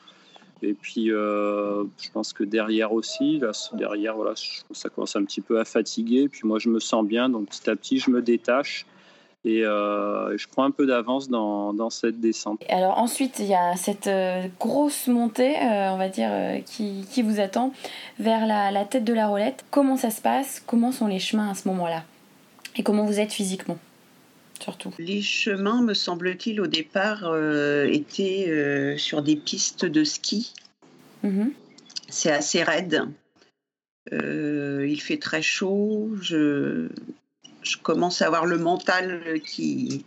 Et puis, je pense que derrière aussi, là, derrière, voilà, ça commence un petit peu à fatiguer. Puis moi, je me sens bien, donc petit à petit, je me détache. Et euh, je prends un peu d'avance dans, dans, cette descente. Alors ensuite, il y a cette euh, grosse montée, euh, on va dire, qui, qui, vous attend vers la, la, tête de la roulette. Comment ça se passe? Comment sont les chemins à ce moment-là? Et comment vous êtes physiquement Surtout? Les chemins, me semble-t-il, au départ, étaient sur des pistes de ski. Mm-hmm. C'est assez raide. il fait très chaud. Je je commence à avoir le mental qui,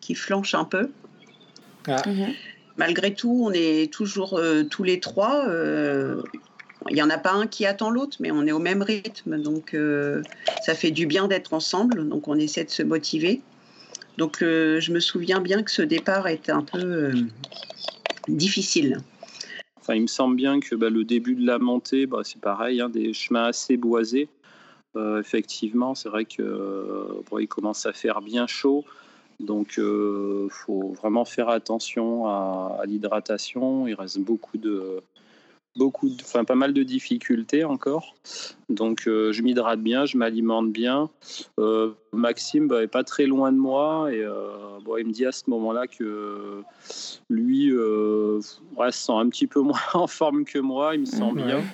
qui flanche un peu. Ah. Mhm. Malgré tout, on est toujours euh, tous les trois. Euh, il n'y en a pas un qui attend l'autre, mais on est au même rythme. Donc, euh, ça fait du bien d'être ensemble. Donc, on essaie de se motiver. Donc, je me souviens bien que ce départ était un peu difficile. Enfin, il me semble bien que bah, le début de la montée, bah, c'est pareil, hein, des chemins assez boisés. Euh, effectivement, c'est vrai qu'il euh, commence à faire bien chaud. Donc, il euh, faut vraiment faire attention à, l'hydratation. Il reste beaucoup de, beaucoup, enfin pas mal de difficultés encore. Donc, je m'hydrate bien, je m'alimente bien. Maxime n'est bah, pas très loin de moi et il me dit à ce moment-là que lui se sent un petit peu moins en forme que moi. Il me sent bien.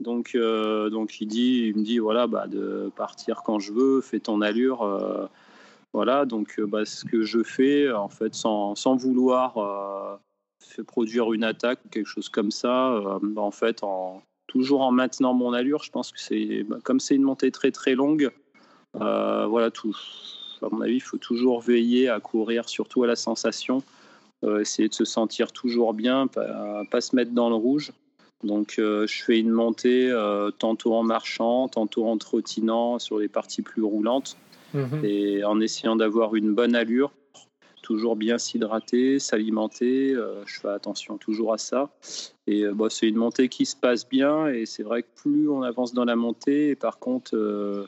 Donc, euh, donc il, dit, il me dit voilà, bah, de partir quand je veux, fais ton allure. Euh, voilà, donc euh, bah, ce que je fais, en fait, sans, sans vouloir produire une attaque ou quelque chose comme ça, bah, en fait, toujours en maintenant mon allure, je pense que c'est bah, comme c'est une montée très très longue, voilà, à mon avis, il faut toujours veiller à courir, surtout à la sensation, essayer de se sentir toujours bien, pas, pas se mettre dans le rouge. Donc euh, je fais une montée euh, tantôt en marchant, tantôt en trottinant sur les parties plus roulantes mhm. et en essayant d'avoir une bonne allure, toujours bien s'hydrater, s'alimenter. Euh, je fais attention toujours à ça. Et bah, c'est une montée qui se passe bien et c'est vrai que plus on avance dans la montée, et par contre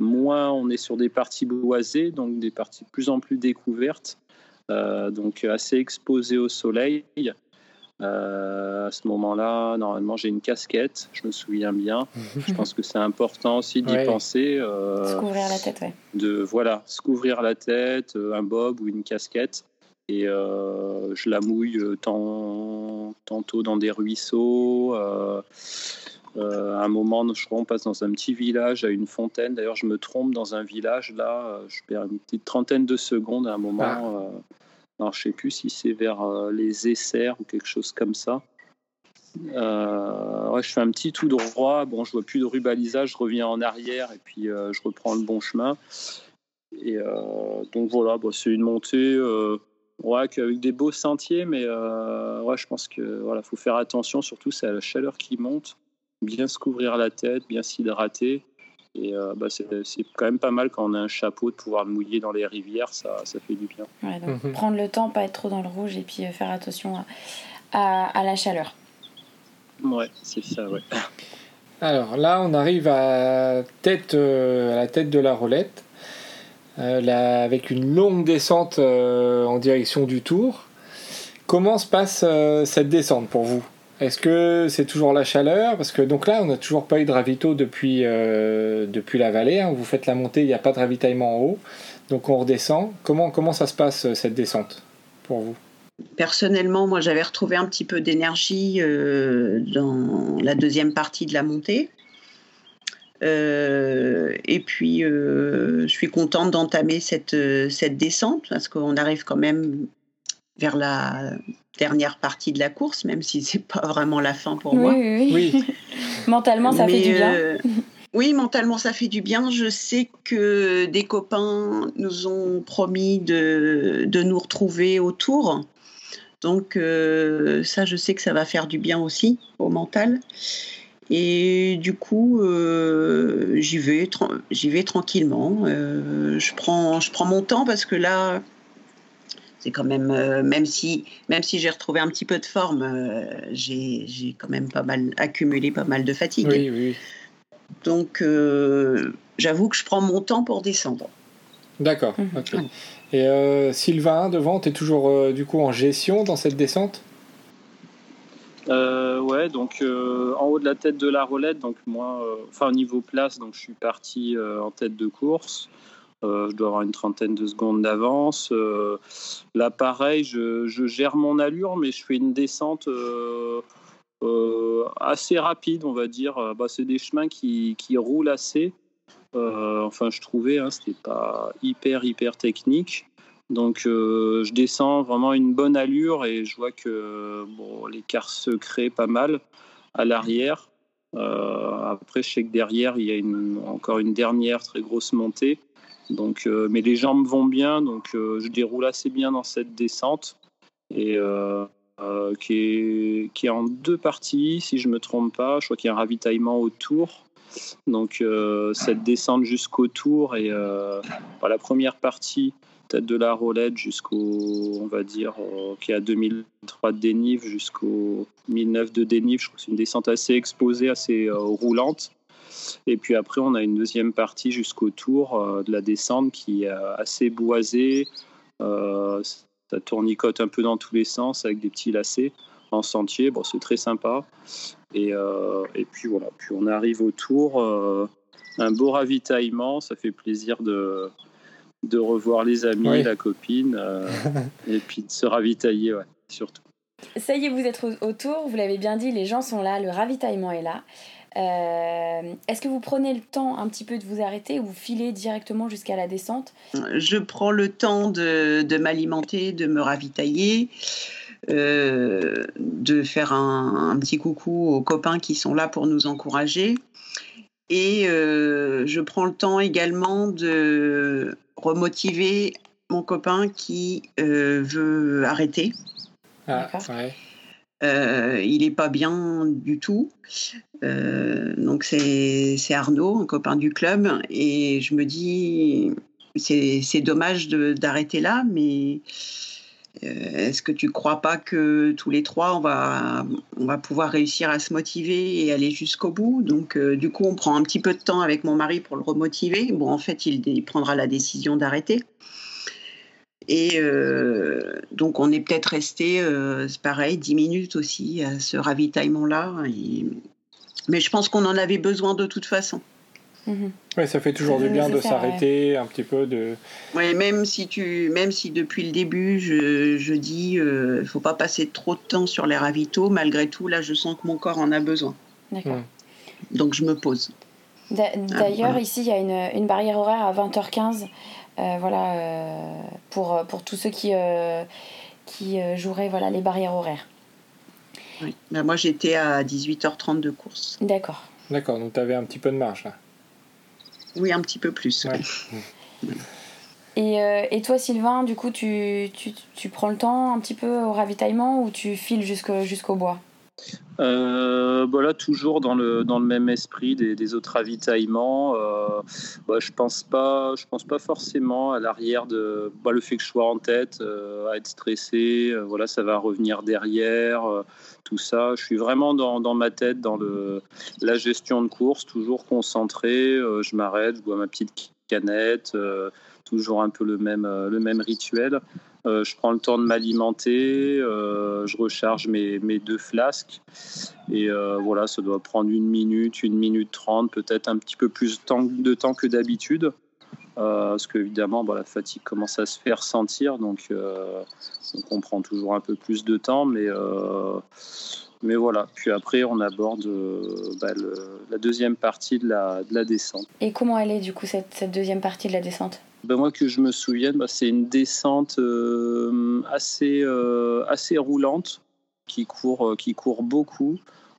moins on est sur des parties boisées, donc des parties de plus en plus découvertes. donc assez exposées au soleil. À ce moment-là, normalement, j'ai une casquette, je me souviens bien. je pense que c'est important aussi d'y penser. se couvrir la tête, ouais. De, voilà, se couvrir la tête, un bob ou une casquette. Et je la mouille tantôt dans des ruisseaux. Euh, à un moment, je crois, on passe dans un petit village à une fontaine. D'ailleurs, je me trompe dans un village là. Euh, je perds une petite trentaine de secondes à un moment. Ah. Euh, alors, je sais plus si c'est vers les Essers ou quelque chose comme ça. ouais, je fais un petit tout droit. Bon, je vois plus de rubalisage. Je reviens en arrière et puis je reprends le bon chemin. Et donc voilà, c'est une montée. Ouais, avec des beaux sentiers, mais ouais, je pense que voilà, faut faire attention. Surtout, c'est la chaleur qui monte bien se couvrir la tête, bien s'hydrater. Et euh, bah, c'est quand même pas mal quand on a un chapeau de pouvoir le mouiller dans les rivières, ça, ça fait du bien. Mhm. Prendre le temps, pas être trop dans le rouge et puis euh, faire attention à, à, la chaleur. Ouais, c'est ça, ouais. Alors là, on arrive à, tête, euh, à la tête de la roulette, là, avec une longue descente en direction du tour. Comment se passe cette descente pour vous? Est-ce que c'est toujours la chaleur? Parce que donc là, on n'a toujours pas eu de ravito depuis, euh, depuis la vallée. Hein. Vous faites la montée, il n'y a pas de ravitaillement en haut. Donc on redescend. Comment, comment ça se passe euh, cette descente pour vous? Personnellement, moi j'avais retrouvé un petit peu d'énergie euh, dans la deuxième partie de la montée. et puis, je suis contente d'entamer cette, cette descente parce qu'on arrive quand même vers la dernière partie de la course, même si c'est pas vraiment la fin pour moi. Oui, oui. mentalement, ça fait du bien. Euh, oui, mentalement, ça fait du bien. Je sais que des copains nous ont promis de, de nous retrouver autour. Donc, euh, ça, je sais que ça va faire du bien aussi au mental. Et du coup, euh, j'y vais, j'y vais tranquillement. je, prends, je prends mon temps parce que là, c'est quand même, euh, même si, même si j'ai retrouvé un petit peu de forme, euh, j'ai quand même pas mal accumulé pas mal de fatigue. Oui, oui. Donc, euh, j'avoue que je prends mon temps pour descendre. D'accord. Mhm. Et Sylvain, devant, tu es toujours du coup en gestion dans cette descente? Ouais, donc en haut de la tête de la roulette, donc moi, enfin au niveau place, donc je suis parti en tête de course. Euh, je dois avoir une trentaine de secondes d'avance. Euh, là, pareil, je, gère mon allure, mais je fais une descente euh, assez rapide, on va dire. Bah, c'est des chemins qui, roulent assez. enfin, je trouvais, hein, c'était pas hyper, hyper technique. Donc, je descends vraiment une bonne allure et je vois que bon, l'écart se crée pas mal à l'arrière. après, je sais que derrière, il y a encore une dernière très grosse montée. Donc, euh, mais les jambes vont bien, donc euh, je déroule assez bien dans cette descente et euh, qui est, en deux parties, si je me trompe pas. Je crois qu'il y a un ravitaillement autour. Donc cette descente jusqu'au tour et la première partie, tête de la roulette jusqu'au, on va dire, qui est à 2003 de dénive jusqu'au 1009 de dénive. Je crois que c'est une descente assez exposée, assez roulante. Et puis après, on a une deuxième partie jusqu'au tour euh, de la descente qui est euh, assez boisée. Euh, ça tournicote un peu dans tous les sens avec des petits lacets en sentier. Bon, c'est très sympa. Et, et, puis voilà, puis on arrive au tour. un beau ravitaillement, ça fait plaisir de, de revoir les amis, la copine, et puis de se ravitailler, ouais, surtout. Ça y est, vous êtes au tour, vous l'avez bien dit, les gens sont là, le ravitaillement est là. Euh, est-ce que vous prenez le temps un petit peu de vous arrêter ou vous filez directement jusqu'à la descente? Je prends le temps de, m'alimenter, de me ravitailler, euh, de faire un, petit coucou aux copains qui sont là pour nous encourager. Et euh, je prends le temps également de remotiver mon copain qui veut arrêter. Ah, euh, il n'est pas bien du tout. Euh, donc c'est Arnaud, un copain du club, et je me dis c'est dommage d'arrêter là, mais euh, est-ce que tu ne crois pas que tous les trois on va on va pouvoir réussir à se motiver et aller jusqu'au bout? Donc du coup on prend un petit peu de temps avec mon mari pour le remotiver. Bon en fait il, prendra la décision d'arrêter. Et euh, donc, on est peut-être resté, euh, c'est pareil, 10 minutes aussi à ce ravitaillement-là. Mais je pense qu'on en avait besoin de toute façon. Mhm. Ouais, ça fait toujours du bien de s'arrêter un petit peu, de. Ouais, même si tu, même si depuis le début je, je dis, il faut pas passer trop de temps sur les ravitaux. Malgré tout, là, je sens que mon corps en a besoin. D'accord. Donc je me pose. D'a- D'ailleurs, voilà. ici, il y a une, une barrière horaire à 20h15. euh, voilà, euh, pour, pour tous ceux qui, euh, qui euh, joueraient voilà, les barrières horaires. Oui. Ben, moi, j'étais à 18h30 de course. D'accord. D'accord, donc tu avais un petit peu de marge là. Oui, un petit peu plus. Ouais. Et, euh, et toi, Sylvain, du coup, tu, tu, tu prends le temps un petit peu au ravitaillement ou tu files jusqu'au jusqu'au bois? Euh, bah toujours dans le, dans le même esprit des, autres ravitaillements. Euh, bah, je pense pas, je pense pas forcément à l'arrière de bah, le fait que je sois en tête, euh, à être stressé. voilà, ça va revenir derrière, tout ça. Je suis vraiment dans, dans ma tête, dans le, la gestion de course, toujours concentré. je m'arrête, je bois ma petite canette. toujours un peu le même, le même rituel. Euh, je prends le temps de m'alimenter, euh, je recharge mes, deux flasques. Et euh, voilà, ça doit prendre une minute, une minute trente, peut-être un petit peu plus de temps, que d'habitude. Parce qu'évidemment, bah, la fatigue commence à se faire sentir, donc, on prend toujours un peu plus de temps. Mais, mais voilà, puis après, on aborde bah, la deuxième partie de la, de la descente. Et comment elle est, du coup, cette deuxième partie de la descente? Ben, moi que je me souvienne, bah, c'est une descente euh, assez, euh, assez roulante qui court, euh, qui court beaucoup.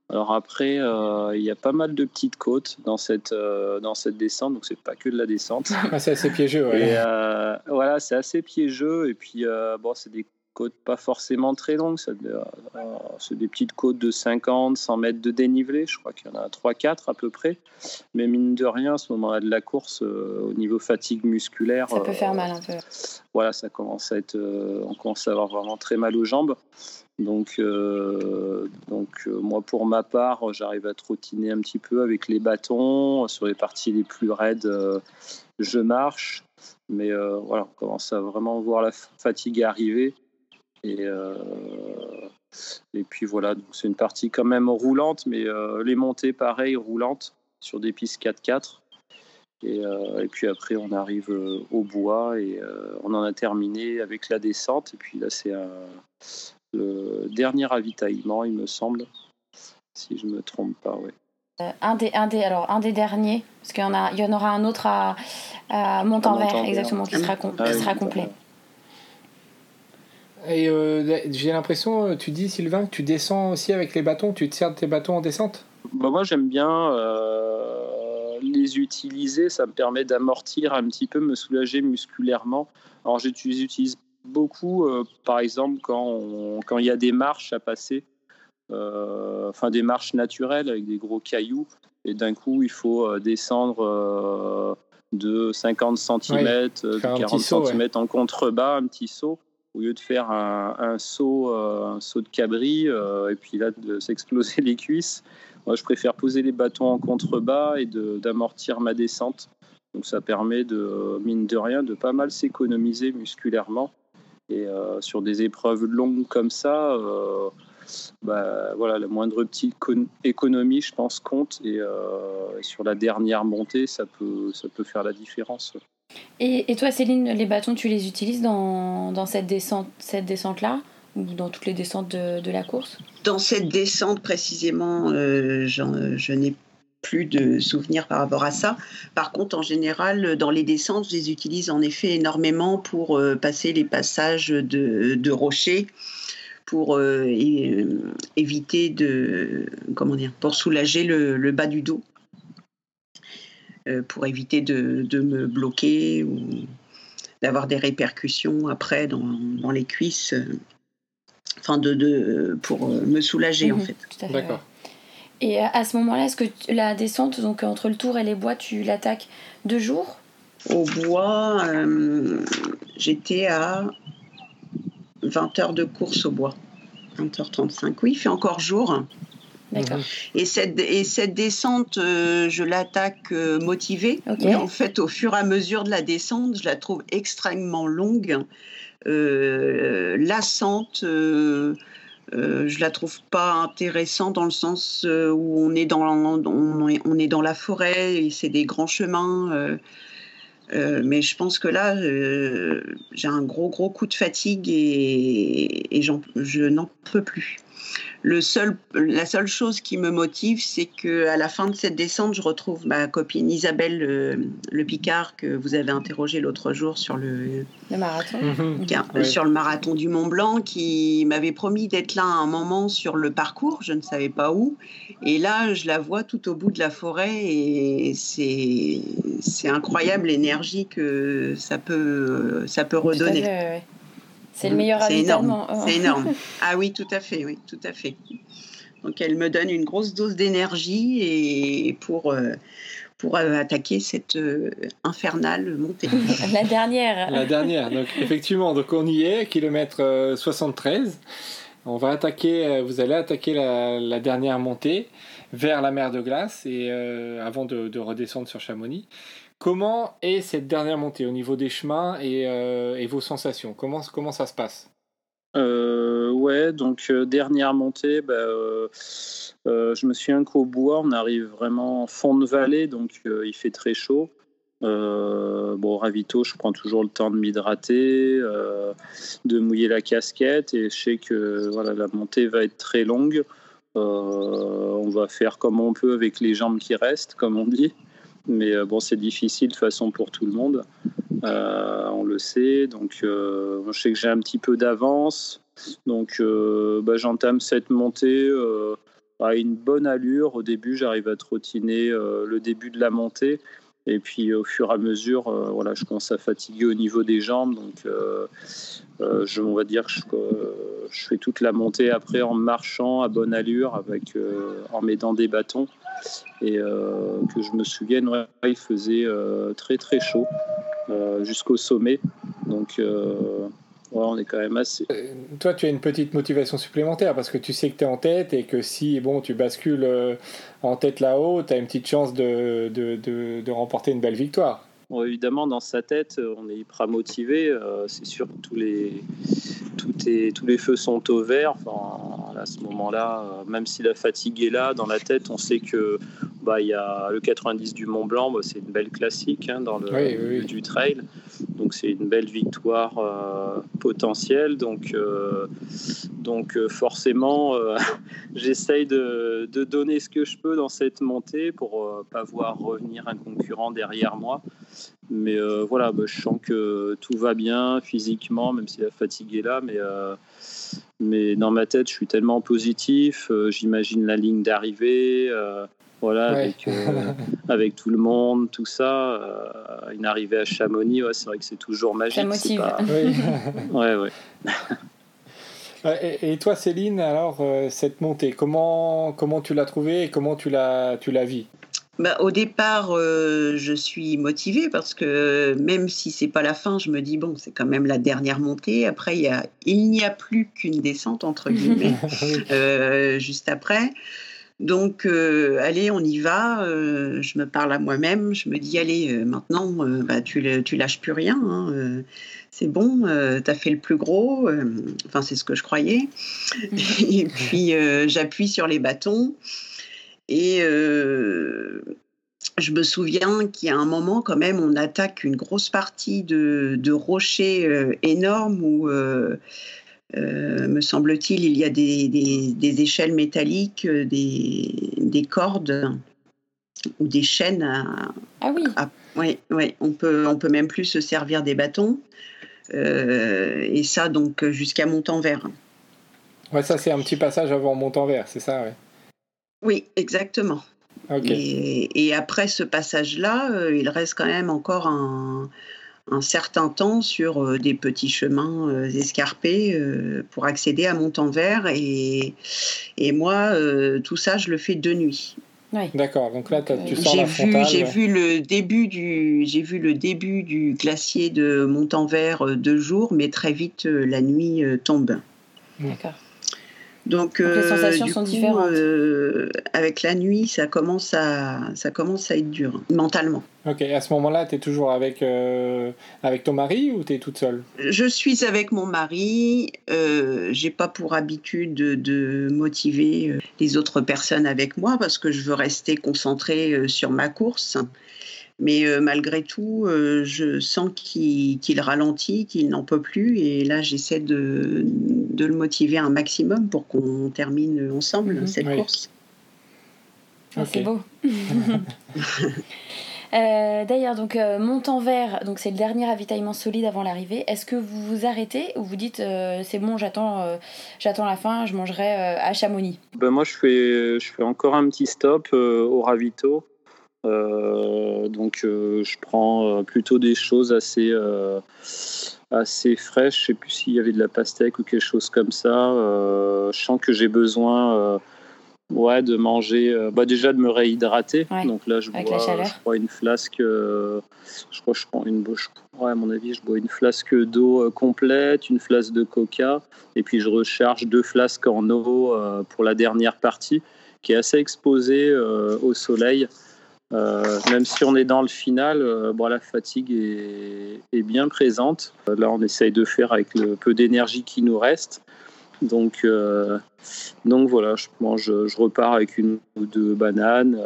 Alors après, euh, il y a pas mal de petites côtes dans cette, dans cette descente, donc c'est pas que de la descente. Ah, c'est assez piégeux, ouais. Et voilà, c'est assez piégeux. Et puis, bon, c'est des côtes pas forcément très longues. euh, c'est des petites côtes de 50, 100 mètres de dénivelé. Je crois qu'il y en a 3-4 à peu près. Mais mine de rien, à ce moment-là de la course, euh, au niveau fatigue musculaire, Ça peut euh, faire mal un peu. voilà, ça commence à être, euh, on commence à avoir vraiment très mal aux jambes. Donc, euh, donc euh, moi, pour ma part, j'arrive à trottiner un petit peu avec les bâtons. Sur les parties les plus raides, euh, je marche. Mais euh, voilà, on commence à vraiment voir la fatigue arriver. Et, euh, et puis voilà, donc c'est une partie quand même roulante, mais euh, les montées, pareil, roulantes sur des pistes 4x4. Et, euh, et puis après, on arrive euh, au bois et euh, on en a terminé avec la descente. Et puis là, c'est le dernier ravitaillement, il me semble, si je ne me trompe pas. Ouais. Un, des, un, des, alors, un des derniers, parce qu'il y en, a, il y en aura un autre à, à Montanvert, exactement, qui sera, com- Ah qui sera complet. Et euh, j'ai l'impression, euh, tu dis Sylvain, que tu descends aussi avec les bâtons, tu te sers de tes bâtons en descente? Bah, moi, j'aime bien euh, les utiliser. Ça me permet d'amortir un petit peu, me soulager musculairement. Alors, je les utilise beaucoup, euh, par exemple, quand il y a des marches à passer, enfin des marches naturelles avec des gros cailloux, et d'un coup, il faut descendre de 50 cm, de faire un 40 petit saut, ouais. cm en contrebas, un petit saut. Au lieu de faire un, saut, euh, de cabri, euh, et puis là de s'exploser les cuisses, moi, je préfère poser les bâtons en contrebas et d'amortir ma descente. Donc ça permet de, mine de rien, de pas mal s'économiser musculairement. Et euh, sur des épreuves longues comme ça, bah, voilà, la moindre petite con- économie, je pense, compte. Et, sur la dernière montée, ça peut faire la différence. Et, toi, Céline, les bâtons, tu les utilises dans, dans cette descente, cette descente-là ou dans toutes les descentes de, la course? Dans cette descente précisément, euh, je n'ai plus de souvenirs par rapport à ça. Par contre, en général, dans les descentes, je les utilise en effet énormément pour euh, passer les passages de, rochers, pour euh, éviter de, comment dire, pour soulager le, bas du dos, pour éviter de, de me bloquer ou d'avoir des répercussions après dans, dans les cuisses. euh, Enfin, de, de, pour euh, me soulager en Mhm, fait. D'accord. ouais. Et à ce moment-là, est-ce que la descente, donc entre le tour et les bois, tu l'attaques deux jours? Au bois, euh, j'étais à 20 heures de course au bois. 20h35, oui, il fait encore jour. Et cette, et cette descente, euh, je l'attaque euh, motivée. Ok. Mais en fait, au fur et à mesure de la descente, je la trouve extrêmement longue. lassante. Euh, je la trouve pas intéressante dans le sens où on est dans, on est, on est dans la forêt et c'est des grands chemins. Euh, mais je pense que là, euh, j'ai un gros, gros coup de fatigue et, et je n'en peux plus. Le seul, la seule chose qui me motive, c'est que à la fin de cette descente, je retrouve ma copine Isabelle le, Picard que vous avez interrogé l'autre jour sur le, marathon, mhm. sur le marathon du Mont Blanc, qui m'avait promis d'être là à un moment sur le parcours, je ne savais pas où, et là, je la vois tout au bout de la forêt et c'est c'est incroyable l'énergie que ça peut ça peut redonner. C'est le meilleur ravitaillement. C'est énorme. Ah oui, tout à fait, oui, tout à fait. Donc elle me donne une grosse dose d'énergie et pour euh, pour euh, attaquer cette euh, infernale montée. La dernière. La dernière. Donc effectivement, donc on y est, kilomètre 73. On va attaquer, vous allez attaquer la, dernière montée vers la mer de glace et avant de, de redescendre sur Chamonix. Comment est cette dernière montée au niveau des chemins et, euh, vos sensations? Comment, ça se passe? Euh, Ouais, donc euh, dernière montée, bah, je me souviens qu'au bois, on arrive vraiment en fond de vallée, donc il fait très chaud. bon, ravito, je prends toujours le temps de m'hydrater, de mouiller la casquette, et je sais que voilà, la montée va être très longue. on va faire comme on peut avec les jambes qui restent, comme on dit. Mais euh, bon, c'est difficile de façon pour tout le monde. Euh, on le sait. Donc, euh, je sais que j'ai un petit peu d'avance. Donc, bah, j'entame cette montée à une bonne allure. Au début, j'arrive à trottiner le début de la montée. Et puis au fur et à mesure, voilà, je commence à fatiguer au niveau des jambes. Donc on va dire que je, je, fais toute la montée après en marchant à bonne allure, avec, en mettant des bâtons et euh, que je me souvienne, il faisait euh, très très chaud euh, jusqu'au sommet. Donc on est quand même assez. Toi, tu as une petite motivation supplémentaire parce que tu sais que tu es en tête et que si bon, tu bascules en tête là-haut, tu as une petite chance de, de, de, de remporter une belle victoire. Bon, évidemment, dans sa tête, on est hyper motivé. c'est sûr que tous les, tous les feux sont au vert. À ce moment-là, même si la fatigue est là, dans la tête, on sait que bah, il y a le 90 du Mont Blanc, bah, c'est une belle classique hein, dans le du trail. Donc c'est une belle victoire euh, potentielle. Donc, euh, donc euh, forcément, j'essaye de, de, donner ce que je peux dans cette montée pour pas voir revenir un concurrent derrière moi. Mais voilà, bah, je sens que tout va bien physiquement, même si la fatigue est là. Mais, mais dans ma tête, je suis tellement positif. J'imagine la ligne d'arrivée voilà, avec, euh, avec, tout le monde, tout ça. Euh, une arrivée à Chamonix, ouais, c'est vrai que c'est toujours magique. Ça motive. ouais, ouais. Et, toi, Céline, alors, euh, cette montée, comment, comment tu l'as trouvée et comment tu la, tu la vis? Bah, au départ, je suis motivée parce que même si c'est pas la fin, je me dis bon, c'est quand même la dernière montée. Après, il y a, il n'y a plus qu'une descente entre guillemets juste après. Donc, euh, allez, on y va. Euh, je me parle à moi-même. Je me dis, allez, euh, maintenant, bah, tu, tu lâches plus rien. Hein, c'est bon, tu as fait le plus gros. enfin, c'est ce que je croyais. et puis, j'appuie sur les bâtons. Et je me souviens qu'il y a un moment, quand même, on attaque une grosse partie de, de rochers énormes où euh, me semble-t-il, il y a des, échelles métalliques, euh, des, cordes ou des chaînes. ah oui. oui, oui. On peut, on peut même plus se servir des bâtons. Euh, et ça, donc, jusqu'à Montanvert. Ouais, ça, c'est un petit passage avant Montanvert, c'est ça, ouais. Oui, exactement. Et, et, après ce passage-là, il reste quand même encore un, un certain temps sur euh, des petits chemins euh, escarpés euh, pour accéder à Montanvert. Et, et moi, tout ça, je le fais de nuit. D'accord, donc là tu sors j'ai vu, J'ai vu le début du j'ai vu le début du glacier de Montanvert deux jours, mais très vite la nuit tombe. D'accord. Donc, les euh, sensations du sont coup, différentes. euh, avec la nuit, ça commence à, ça commence à être dur mentalement. Ok, à ce moment-là, tu es toujours avec, euh, avec ton mari ou tu es toute seule? Je suis avec mon mari. Euh, J'ai pas pour habitude de, de motiver les autres personnes avec moi parce que je veux rester concentrée sur ma course. Mais euh, malgré tout, euh, je sens qu'il ralentit, qu'il n'en peut plus. Et là, j'essaie de, de le motiver un maximum pour qu'on termine ensemble Mhm. cette Oui. course. Ah, C'est beau. Euh, D'ailleurs, donc euh, Montanvert, donc c'est le dernier ravitaillement solide avant l'arrivée. Est-ce que vous vous arrêtez ou vous dites euh, c'est bon, j'attends, euh, j'attends la fin, je mangerai euh, à Chamonix? Ben moi, je fais, je fais encore un petit stop euh, au ravito. Euh, donc, euh, je prends euh, plutôt des choses assez, assez fraîches. Je sais plus s'il y avait de la pastèque ou quelque chose comme ça. Euh, je sens que j'ai besoin euh, ouais, de manger, euh, bah, déjà de me réhydrater. Ouais, Donc là, je bois, je une flasque. je crois que je prends une bouche. Ouais, à mon avis, je bois une flasque d'eau complète, une flasque de coca, et puis je recharge deux flasques en eau pour la dernière partie, qui est assez exposée au soleil. Euh, même si on est dans le final, euh, bon, la fatigue est, est bien présente. Euh, Là, on essaye de faire avec le peu d'énergie qui nous reste. Donc, euh, donc voilà, je, mange, je repars avec une ou deux bananes.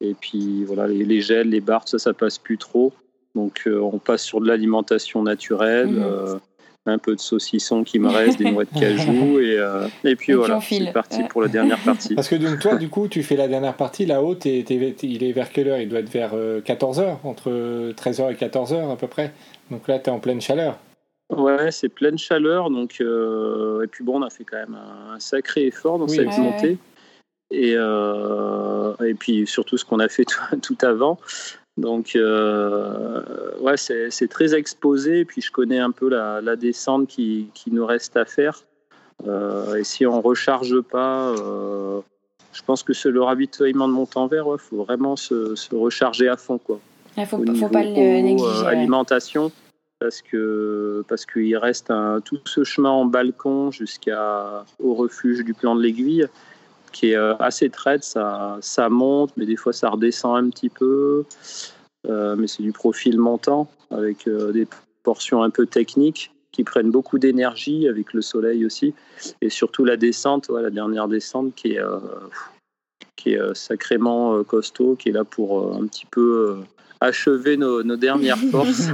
et puis voilà, les, les gels, les barres, ça, ça passe plus trop. Donc on passe sur de l'alimentation naturelle, Mhm. Euh, un peu de saucisson qui me reste, des noix de cajou. Et, euh, et puis Et voilà, on file. c'est parti Ouais. pour la dernière partie. Parce que donc toi, du coup, tu fais la dernière partie là-haut, t'es- t'es- t'es- il est vers quelle heure? Il doit être vers 14h, entre 13h et 14h à peu près. Donc là, tu es en pleine chaleur. Ouais, c'est pleine chaleur. Donc, euh, et puis bon, on a fait quand même un, un sacré effort dans Oui. cette Ouais, montée. ouais. Et, euh, et puis surtout ce qu'on a fait tout, tout avant. Donc, euh, ouais, c'est très exposé. Et puis je connais un peu la, la descente qui, qui nous reste à faire. Euh, et si on recharge pas, euh, je pense que c'est le ravitaillement de Montanvert, il ouais, faut vraiment se, se recharger à fond. Quoi Il faut, au faut pas le négliger. alimentation parce que parce qu'il reste un, tout ce chemin en balcon jusqu'à au refuge du plan de l'aiguille qui est euh, assez traite ça ça monte mais des fois ça redescend un petit peu. Euh, mais c'est du profil montant avec euh, des portions un peu techniques qui prennent beaucoup d'énergie avec le soleil aussi. Et surtout la descente ouais, la dernière descente qui est euh, qui est sacrément costaud qui est là pour un petit peu achever nos, nos dernières forces.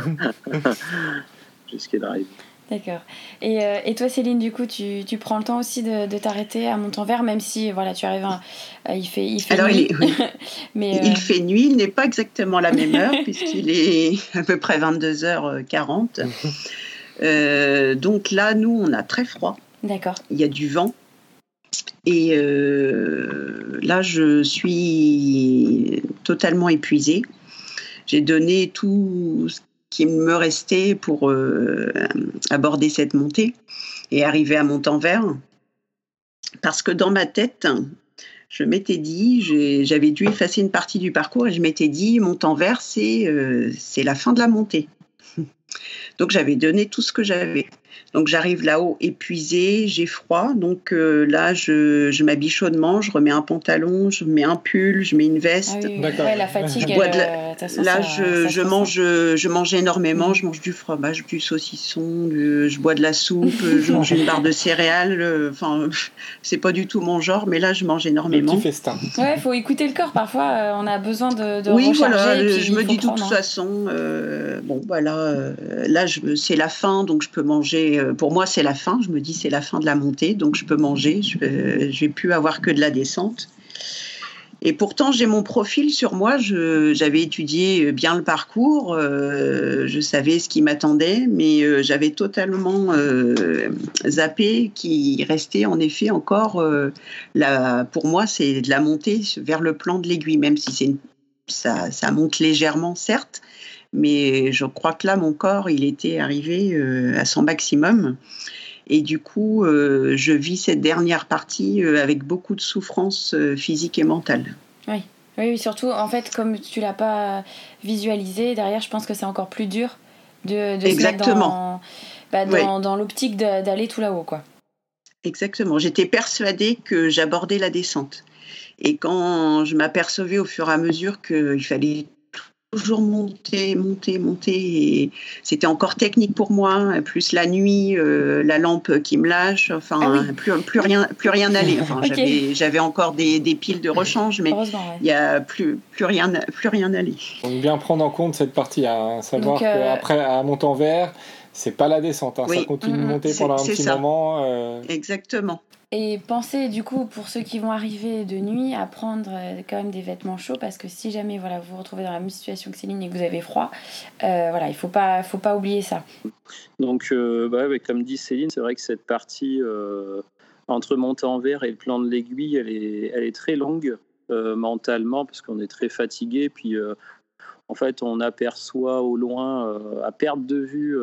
Jusqu'à l'arrivée. D'accord. Et, euh, et toi, Céline, du coup, tu, tu prends le temps aussi de, de t'arrêter à Montanvert, même si voilà, tu arrives, à, euh, il fait, il fait Alors, nuit. il, est- oui, Mais euh, il fait nuit, il n'est pas exactement la même heure, puisqu'il est à peu près 22h40. Euh, donc là, nous, on a très froid. d'accord. il y a du vent. Et là, je suis totalement épuisée. J'ai donné tout ce qui me restait pour euh, aborder cette montée et arriver à Montanvert. Parce que dans ma tête, je m'étais dit, j'avais dû effacer une partie du parcours et je m'étais dit, Montanvert, c'est euh, c'est la fin de la montée. Donc j'avais donné tout ce que j'avais. Donc j'arrive là-haut épuisée, j'ai froid. Donc euh, là, je, je m'habille chaudement, je remets un pantalon, je mets un pull, je mets une Ah veste. oui, oui. Ouais, la fatigue, Je bois elle, de la- euh, toute façon, Là, ça- je, ça je mange, je mange énormément. Mhm. Je mange du fromage, du saucisson, du- je bois de la soupe, je mange une barre de céréales. euh, Enfin, c'est pas du tout mon genre, mais là, je mange Le énormément. petit festin. Ouais, faut écouter le corps. Parfois, euh, on a besoin de, de Oui, recharger. voilà, et puis je me dis de toute hein. façon, euh, bon, voilà, euh, là, je- c'est la fin, donc je peux manger. Euh, pour moi, c'est la fin. Je me dis, c'est la fin de la montée, donc je peux manger. Je, euh, vais plus avoir que de la descente. Et pourtant, j'ai mon profil sur moi. J'avais étudié bien le parcours, euh, je savais ce qui m'attendait, mais euh, j'avais totalement euh, zappé qu'il restait en effet encore, euh, pour moi, c'est de la montée vers le plan de l'aiguille, même si ça monte légèrement, certes, mais je crois que là, mon corps, il était arrivé euh, à son maximum. Et du coup, euh, je vis cette dernière partie euh, avec beaucoup de souffrance euh, physique et mentale. Oui, oui, surtout, en fait, comme tu l'as pas visualisé, derrière, je pense que c'est encore plus dur de, de se mettre Exactement. dans, bah, dans, dans l'optique d'aller tout là-haut, quoi. Exactement. J'étais persuadée que j'abordais la descente. Et quand je m'apercevais au fur et à mesure qu'il fallait toujours monter, monter, monter. Et c'était encore technique pour moi. Plus la nuit, euh, la lampe qui me lâche. Enfin, ah plus, plus, rien, plus rien n'allait. Enfin, J'avais encore des, des, piles de rechange, mais il n'y a plus, plus rien, plus rien n'allait. Donc bien prendre en compte cette partie, à savoir qu'après à Montanvert, c'est pas la descente, hein. ça continue de monter pendant un petit moment. Euh. Exactement. Et pensez du coup pour ceux qui vont arriver de nuit à prendre euh, quand même des vêtements chauds parce que si jamais voilà vous vous retrouvez dans la même situation que Céline et que vous avez froid, euh, voilà il faut pas faut pas oublier ça. Donc euh, bah comme dit Céline, c'est vrai que cette partie entre monter en verre et le plan de l'aiguille, elle est elle est très longue mentalement parce qu'on est très fatigué puis en fait on aperçoit au loin à perte de vue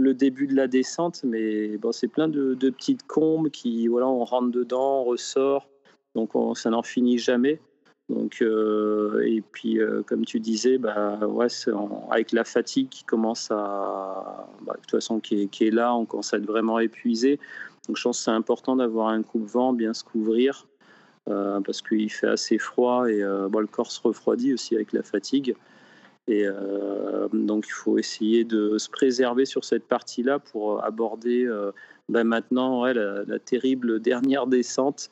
le début de la descente, mais bon, c'est plein de, petites combes qui, voilà, on rentre dedans, on ressort, donc ça n'en finit jamais. Donc, euh, et puis, euh, comme tu disais, bah, ouais, avec la fatigue qui commence à, bah, de toute façon, qui est, là, on commence à être vraiment épuisé. Donc, je pense que c'est important d'avoir un coupe-vent, bien se couvrir, euh, parce qu'il fait assez froid et bon, le corps se refroidit aussi avec la fatigue. Et euh, donc, il faut essayer de se préserver sur cette partie-là pour aborder euh, ben maintenant la, terrible dernière descente.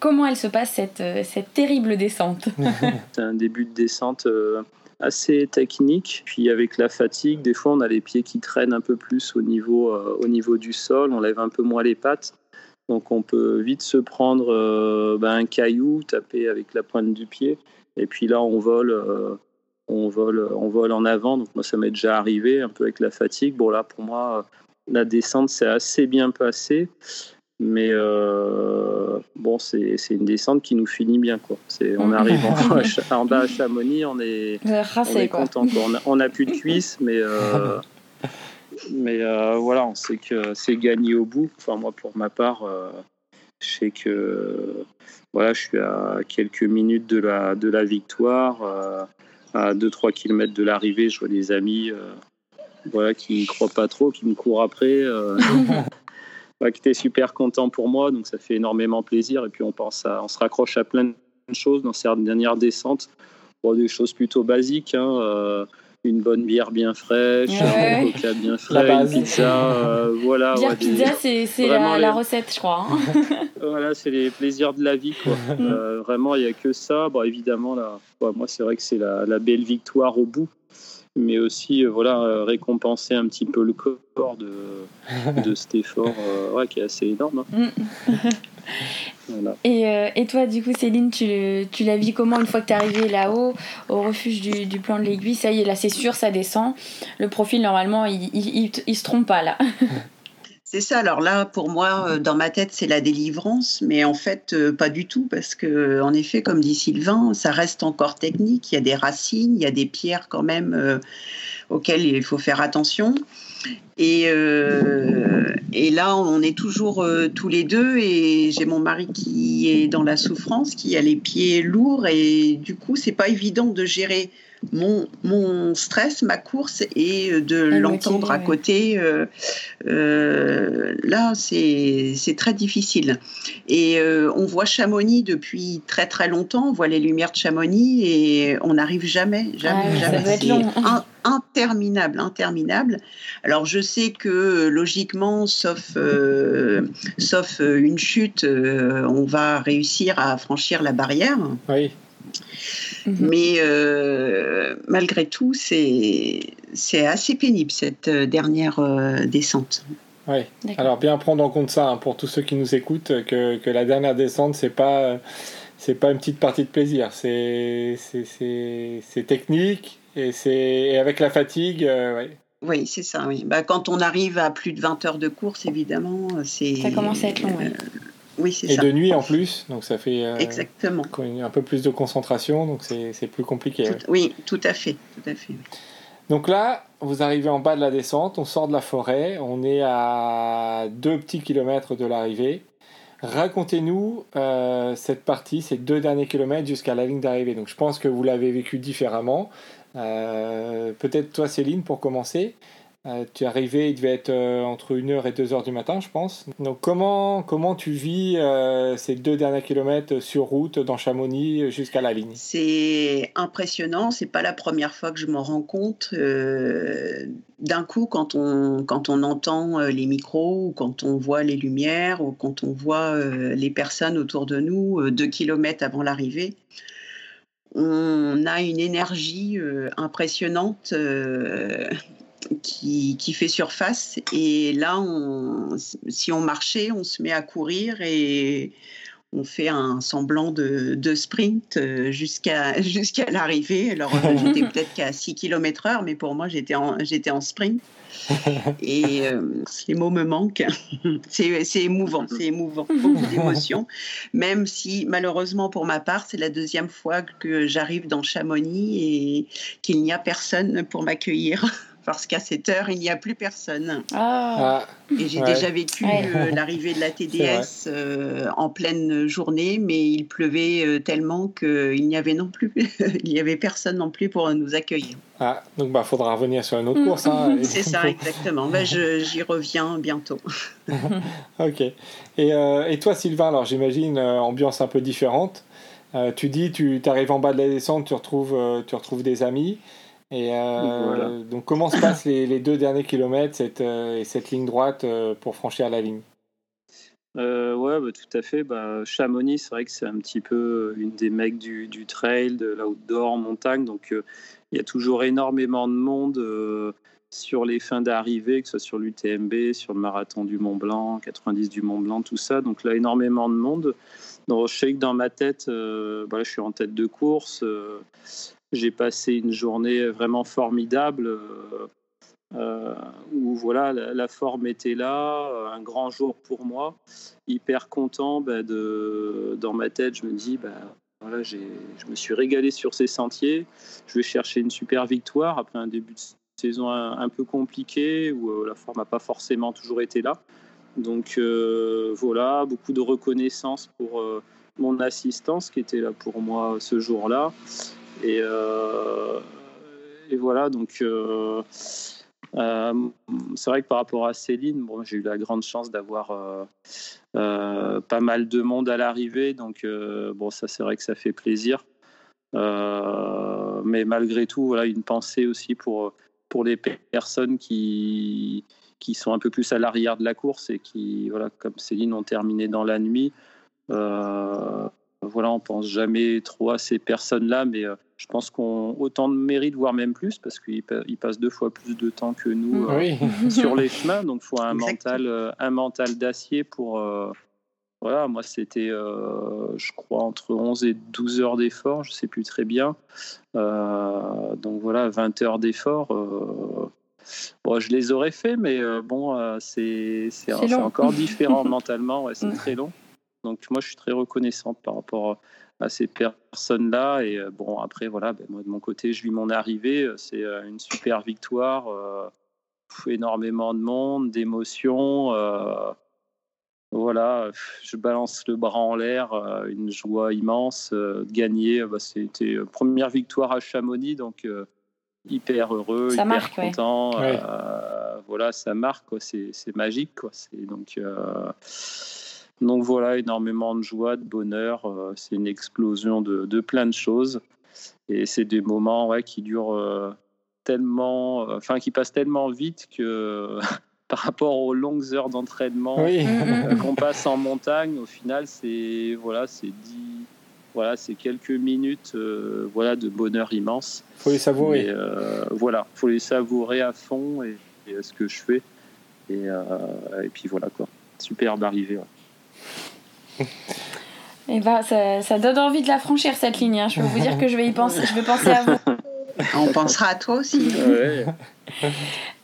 Comment elle se passe, cette, euh, cette terrible descente C'est un début de descente assez technique. Puis avec la fatigue, des fois, on a les pieds qui traînent un peu plus au niveau, au niveau du sol, on lève un peu moins les pattes. Donc on peut vite se prendre ben, un caillou, taper avec la pointe du pied. Et puis là, on vole on vole, on vole en avant. Donc moi, ça m'est déjà arrivé un peu avec la fatigue. Bon là, pour moi, la descente s'est assez bien passée, mais euh, bon, c'est une descente qui nous finit bien quoi. on arrive en, bas à Chamonix, on est, on est content. On a, plus de cuisses, mais euh, mais euh, voilà, on sait que c'est gagné au bout. Enfin moi, pour ma part. je sais que voilà, je suis à quelques minutes de la, de la victoire à 2-3 km de l'arrivée, je vois des amis euh, voilà, qui ne croient pas trop, qui me courent après, euh, qui étaient super contents pour moi, donc ça fait énormément plaisir. Et puis on, pense à, on se raccroche à plein de choses dans ces dernières descentes, des choses plutôt basiques. Hein, euh, une bonne bière bien fraîche, un coca bien frais, une pizza, euh, voilà. Bière pizza, c'est la, recette, je crois. Hein. voilà, c'est les plaisirs de la vie, quoi. Mm. Euh, vraiment, il n'y a que ça. Bon, évidemment, là, moi, c'est vrai que c'est la, la, belle victoire au bout, mais aussi, euh, voilà, récompenser un petit peu le corps de, de cet effort, ouais, qui est assez énorme. Hein. Mm. Et, euh, et, toi, du coup, Céline, tu, tu l'as vu comment une fois que tu es arrivée là-haut, au refuge du, du plan de l'aiguille? Ça y est, là, c'est sûr, ça descend. Le profil, normalement, il, il, il, se trompe pas, là. C'est ça. Alors là, pour moi, euh, dans ma tête, c'est la délivrance, mais en fait, euh, pas du tout, parce que, en effet, comme dit Sylvain, ça reste encore technique. Il y a des racines, il y a des pierres quand même auxquelles il faut faire attention. Et, euh, là, on est toujours euh, tous les deux et j'ai mon mari qui est dans la souffrance, qui a les pieds lourds et du coup, c'est pas évident de gérer mon, mon stress, ma course et de l'entendre à côté. Euh, euh, là, c'est très difficile. Et euh, on voit Chamonix depuis très très longtemps, on voit les lumières de Chamonix et on n'arrive jamais, jamais, jamais. C'est interminable, interminable. Alors je sais que logiquement, sauf, sauf une chute, on va réussir à franchir la barrière. Oui. Mhm. Mais euh, malgré tout, c'est assez pénible cette euh, dernière euh, descente. Oui. Alors bien prendre en compte ça hein, pour tous ceux qui nous écoutent que, que la dernière descente c'est pas c'est pas une petite partie de plaisir, c'est technique et c'est avec la fatigue. Oui, c'est ça. Oui. Bah, quand on arrive à plus de 20 heures de course, évidemment, c'est. Ça commence à être long. Oui, et de nuit en plus, donc ça fait euh, Exactement. un peu plus de concentration, donc c'est plus compliqué. Oui, tout à fait, tout à fait. Donc là, vous arrivez en bas de la descente, on sort de la forêt, on est à deux petits kilomètres de l'arrivée. Racontez-nous euh, cette partie, ces deux derniers kilomètres jusqu'à la ligne d'arrivée. Donc je pense que vous l'avez vécu différemment. Euh, peut-être toi, Céline, pour commencer. Euh, tu es arrivé, il devait être euh, entre 1h et 2h du matin, je pense. Donc comment, comment tu vis euh, ces deux derniers kilomètres sur route dans Chamonix jusqu'à la ligne? C'est impressionnant, c'est pas la première fois que je m'en rends compte. D'un coup, quand on, quand on entend les micros, ou quand on voit les lumières, ou quand on voit les personnes autour de nous, deux kilomètres avant l'arrivée, on a une énergie impressionnante qui, qui, fait surface. Et là, on, si on marchait, on se met à courir et on fait un semblant de, de sprint euh, jusqu'à jusqu'à l'arrivée. Alors, euh, j'étais peut-être qu'à 6 km heure, mais pour moi, j'étais en, j'étais en sprint. Et euh, les mots me manquent. c'est, c'est émouvant, c'est émouvant, beaucoup d'émotions. Même si, malheureusement, pour ma part, c'est la deuxième fois que j'arrive dans Chamonix et qu'il n'y a personne pour m'accueillir parce qu'à cette heure, il n'y a plus personne. Ah. ah. Et j'ai déjà vécu euh, l'arrivée de la TDS euh, en pleine journée, mais il pleuvait euh, tellement qu'il n'y avait non plus, il n'y avait personne non plus pour nous accueillir. Ah, donc bah faudra revenir sur une autre course. Hein, C'est ça, exactement. Bah, j'y reviens bientôt. ok. Et, et, toi, Sylvain, alors j'imagine ambiance un peu différente. tu dis, tu arrives en bas de la descente, tu retrouves, tu retrouves des amis. Et euh, donc, comment se passent les, deux derniers kilomètres cette, euh, et cette ligne droite euh, pour franchir la ligne? Ouais, bah, tout à fait. Bah, Chamonix, c'est vrai que c'est un petit peu une des mecs du, du trail, de l'outdoor en montagne. Donc, il y a toujours énormément de monde sur les fins d'arrivée, que ce soit sur l'UTMB, sur le marathon du Mont Blanc, 90 du Mont Blanc, tout ça. Donc là, énormément de monde. Donc, je sais que dans ma tête, bah, je suis en tête de course. J'ai passé une journée vraiment formidable euh, euh, où voilà, la, forme était là, un grand jour pour moi. Hyper content bah, dans ma tête, je me dis, bah, voilà, je me suis régalé sur ces sentiers. Je vais chercher une super victoire après un début de saison un, peu compliqué où euh, la forme n'a pas forcément toujours été là. Donc voilà, beaucoup de reconnaissance pour mon assistance qui était là pour moi ce jour-là. Et, euh, et voilà, donc euh, euh, c'est vrai que par rapport à Céline, bon, j'ai eu la grande chance d'avoir pas mal de monde à l'arrivée, donc bon, ça c'est vrai que ça fait plaisir. mais malgré tout, voilà, une pensée aussi pour, pour les personnes qui, qui sont un peu plus à l'arrière de la course et qui, voilà, comme Céline, ont terminé dans la nuit. Voilà, on pense jamais trop à ces personnes-là, mais euh, je pense qu'on autant de mérite, voire même plus, parce qu'ils passent deux fois plus de temps que nous euh, sur les chemins. Donc, il faut un mental, euh, un mental d'acier pour. voilà, moi, c'était, je crois, entre 11 et 12 heures d'effort, je sais plus très bien. donc, voilà, 20 heures d'effort. Bon, je les aurais fait, mais bon, c'est encore différent mentalement. c'est mm. très long. Donc moi, je suis très reconnaissante par rapport à ces personnes-là. Et euh, bon, après, voilà, ben, moi de mon côté, je vis mon arrivée. Euh, c'est euh, une super victoire, énormément de monde, d'émotions. voilà, je balance le bras en l'air, une joie immense de gagner. Bah, c'était première victoire à Chamonix, donc hyper heureux, hyper content. voilà, ça marque, c'est magique. Quoi. Donc, donc voilà, énormément de joie, de bonheur. Euh, c'est une explosion de, plein de choses. Et c'est des moments ouais, qui durent euh, tellement, euh, enfin qui passent tellement vite que par rapport aux longues heures d'entraînement qu'on passe en montagne, au final, c'est voilà, c'est voilà, c'est quelques minutes, voilà, de bonheur immense. Faut les savourer. Et, voilà, faut les savourer à fond et, ce que je fais. Et, et puis voilà quoi, superbe arrivée. Et eh bah, ben, ça, ça, donne envie de la franchir cette ligne. Hein. Je peux vous dire que je vais y penser. Je vais penser à vous. On pensera à toi aussi.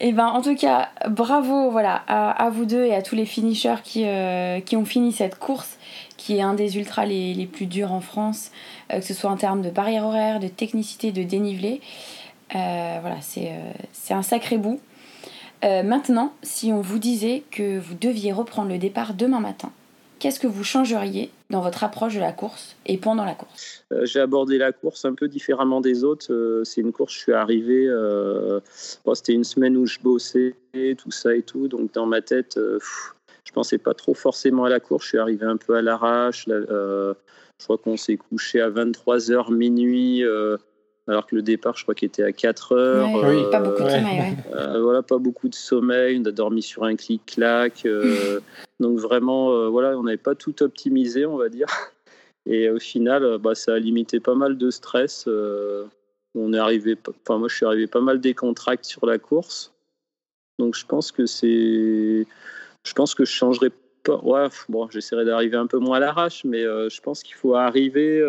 Et eh ben, en tout cas, bravo voilà, à, vous deux et à tous les finishers qui, euh, qui ont fini cette course, qui est un des ultras les, les plus durs en France, euh, que ce soit en termes de barrière horaire, de technicité, de dénivelé. Euh, voilà, c'est un sacré bout. maintenant, si on vous disait que vous deviez reprendre le départ demain matin, qu'est-ce que vous changeriez dans votre approche de la course et pendant la course? Euh, J'ai abordé la course un peu différemment des autres. Euh, c'est une course, je suis arrivé, euh, c'était une semaine où je bossais, tout ça et tout. Donc dans ma tête, je pensais pas trop forcément à la course. Je suis arrivé un peu à l'arrache. je crois qu'on s'est couché à 23h minuit alors que le départ, je crois qu'il était à 4 heures. oui, pas beaucoup de sommeil. voilà, pas beaucoup de sommeil. On a dormi sur un clic-clac. donc vraiment, voilà, on n'avait pas tout optimisé, on va dire. Et au final, bah, ça a limité pas mal de stress. on est arrivé, enfin moi, je suis arrivé pas mal décontracté sur la course. Donc je pense que c'est, je pense que je changerai pas. Ouais, bon, j'essaierai d'arriver un peu moins à l'arrache, mais je pense qu'il faut arriver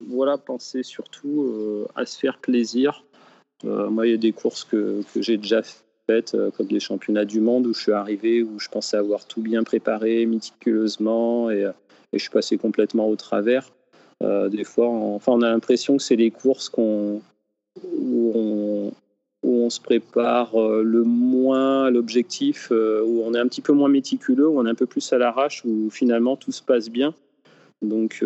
voilà, penser surtout euh, à se faire plaisir. Euh, moi, il y a des courses que, que j'ai déjà faites, euh, comme les championnats du monde, où je suis arrivé, où je pensais avoir tout bien préparé, méticuleusement, et, je suis passé complètement au travers. des fois, on, enfin, on a l'impression que c'est les courses qu'on, où, on, on se prépare le moins l'objectif, où on est un petit peu moins méticuleux, où on est un peu plus à l'arrache, où finalement tout se passe bien. Donc,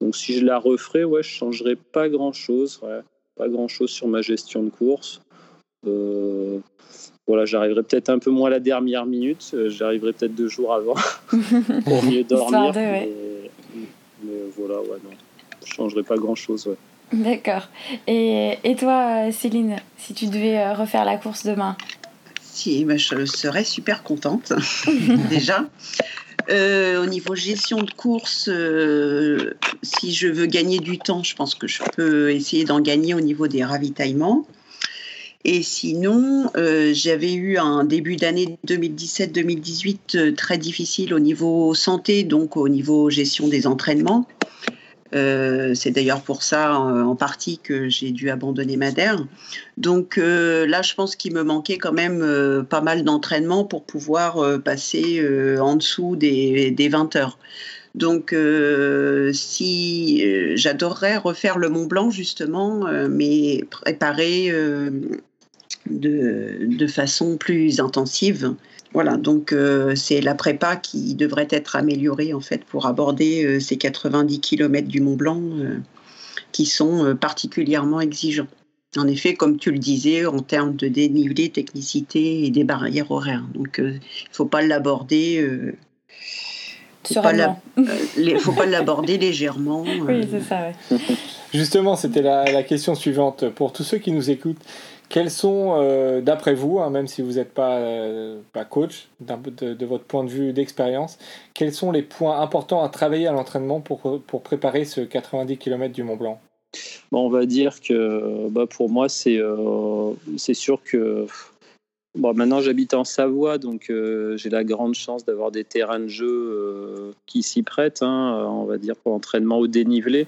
donc si je la referais, ouais, je changerais pas grand chose, pas grand chose sur ma gestion de course. Euh, voilà, j'arriverai peut-être un peu moins à la dernière minute, euh, j'arriverai peut-être deux jours avant pour mieux dormir. mais, voilà, ouais, non, je changerai pas grand chose. D'accord. Et, et, toi, Céline, si tu devais euh, refaire la course demain Si, ben, je serais super contente déjà. Euh, au niveau gestion de course, euh, si je veux gagner du temps, je pense que je peux essayer d'en gagner au niveau des ravitaillements. Et sinon, euh, j'avais eu un début d'année 2017-2018 très difficile au niveau santé, donc au niveau gestion des entraînements. Euh, c'est d'ailleurs pour ça euh, en partie que j'ai dû abandonner Madère. Donc euh, là, je pense qu'il me manquait quand même pas mal d'entraînement pour pouvoir passer en dessous des, des 20 heures. Donc, si j'adorerais refaire le Mont Blanc justement, mais préparer de, façon plus intensive voilà, donc euh, c'est la prépa qui devrait être améliorée en fait pour aborder euh, ces 90 km du Mont Blanc euh, qui sont particulièrement exigeants. En effet, comme tu le disais, en termes de dénivelé, technicité et des barrières horaires. Donc il ne faut pas l'aborder. faut faut pas l'aborder légèrement. Oui, c'est ça. Justement, c'était la, la, question suivante. Pour tous ceux qui nous écoutent, quels sont, euh, d'après vous, hein, même si vous n'êtes pas, euh, pas coach, de, de, votre point de vue d'expérience, quels sont les points importants à travailler à l'entraînement pour, pour préparer ce 90 km du Mont Blanc? Bon, On va dire que bah, pour moi, c'est euh, c'est sûr que bon, maintenant j'habite en Savoie, donc j'ai la grande chance d'avoir des terrains de jeu qui s'y prêtent, hein, on va dire, pour l'entraînement au dénivelé.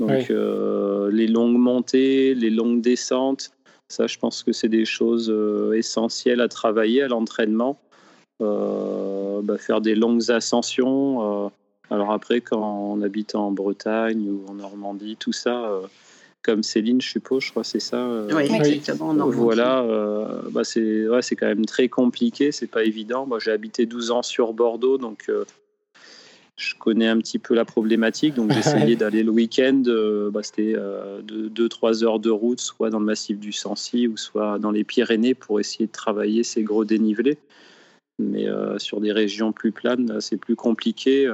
Donc les longues montées, les longues descentes, ça, je pense que c'est des choses euh, essentielles à travailler à l'entraînement. Euh, bah, faire des longues ascensions. Euh, alors après, quand on habite en Bretagne ou en Normandie, tout ça, comme Céline, je suppose, je crois c'est ça. oui, exactement. Voilà, bah c'est ouais, quand même très compliqué, c'est pas évident. Moi, j'ai habité 12 ans sur Bordeaux, donc je connais un petit peu la problématique, donc j'essayais d'aller le week-end, euh, bah, c'était 2-3 euh, heures de route, soit dans le massif du Sancy ou soit dans les Pyrénées pour essayer de travailler ces gros dénivelés. Mais euh, sur des régions plus planes, c'est plus compliqué.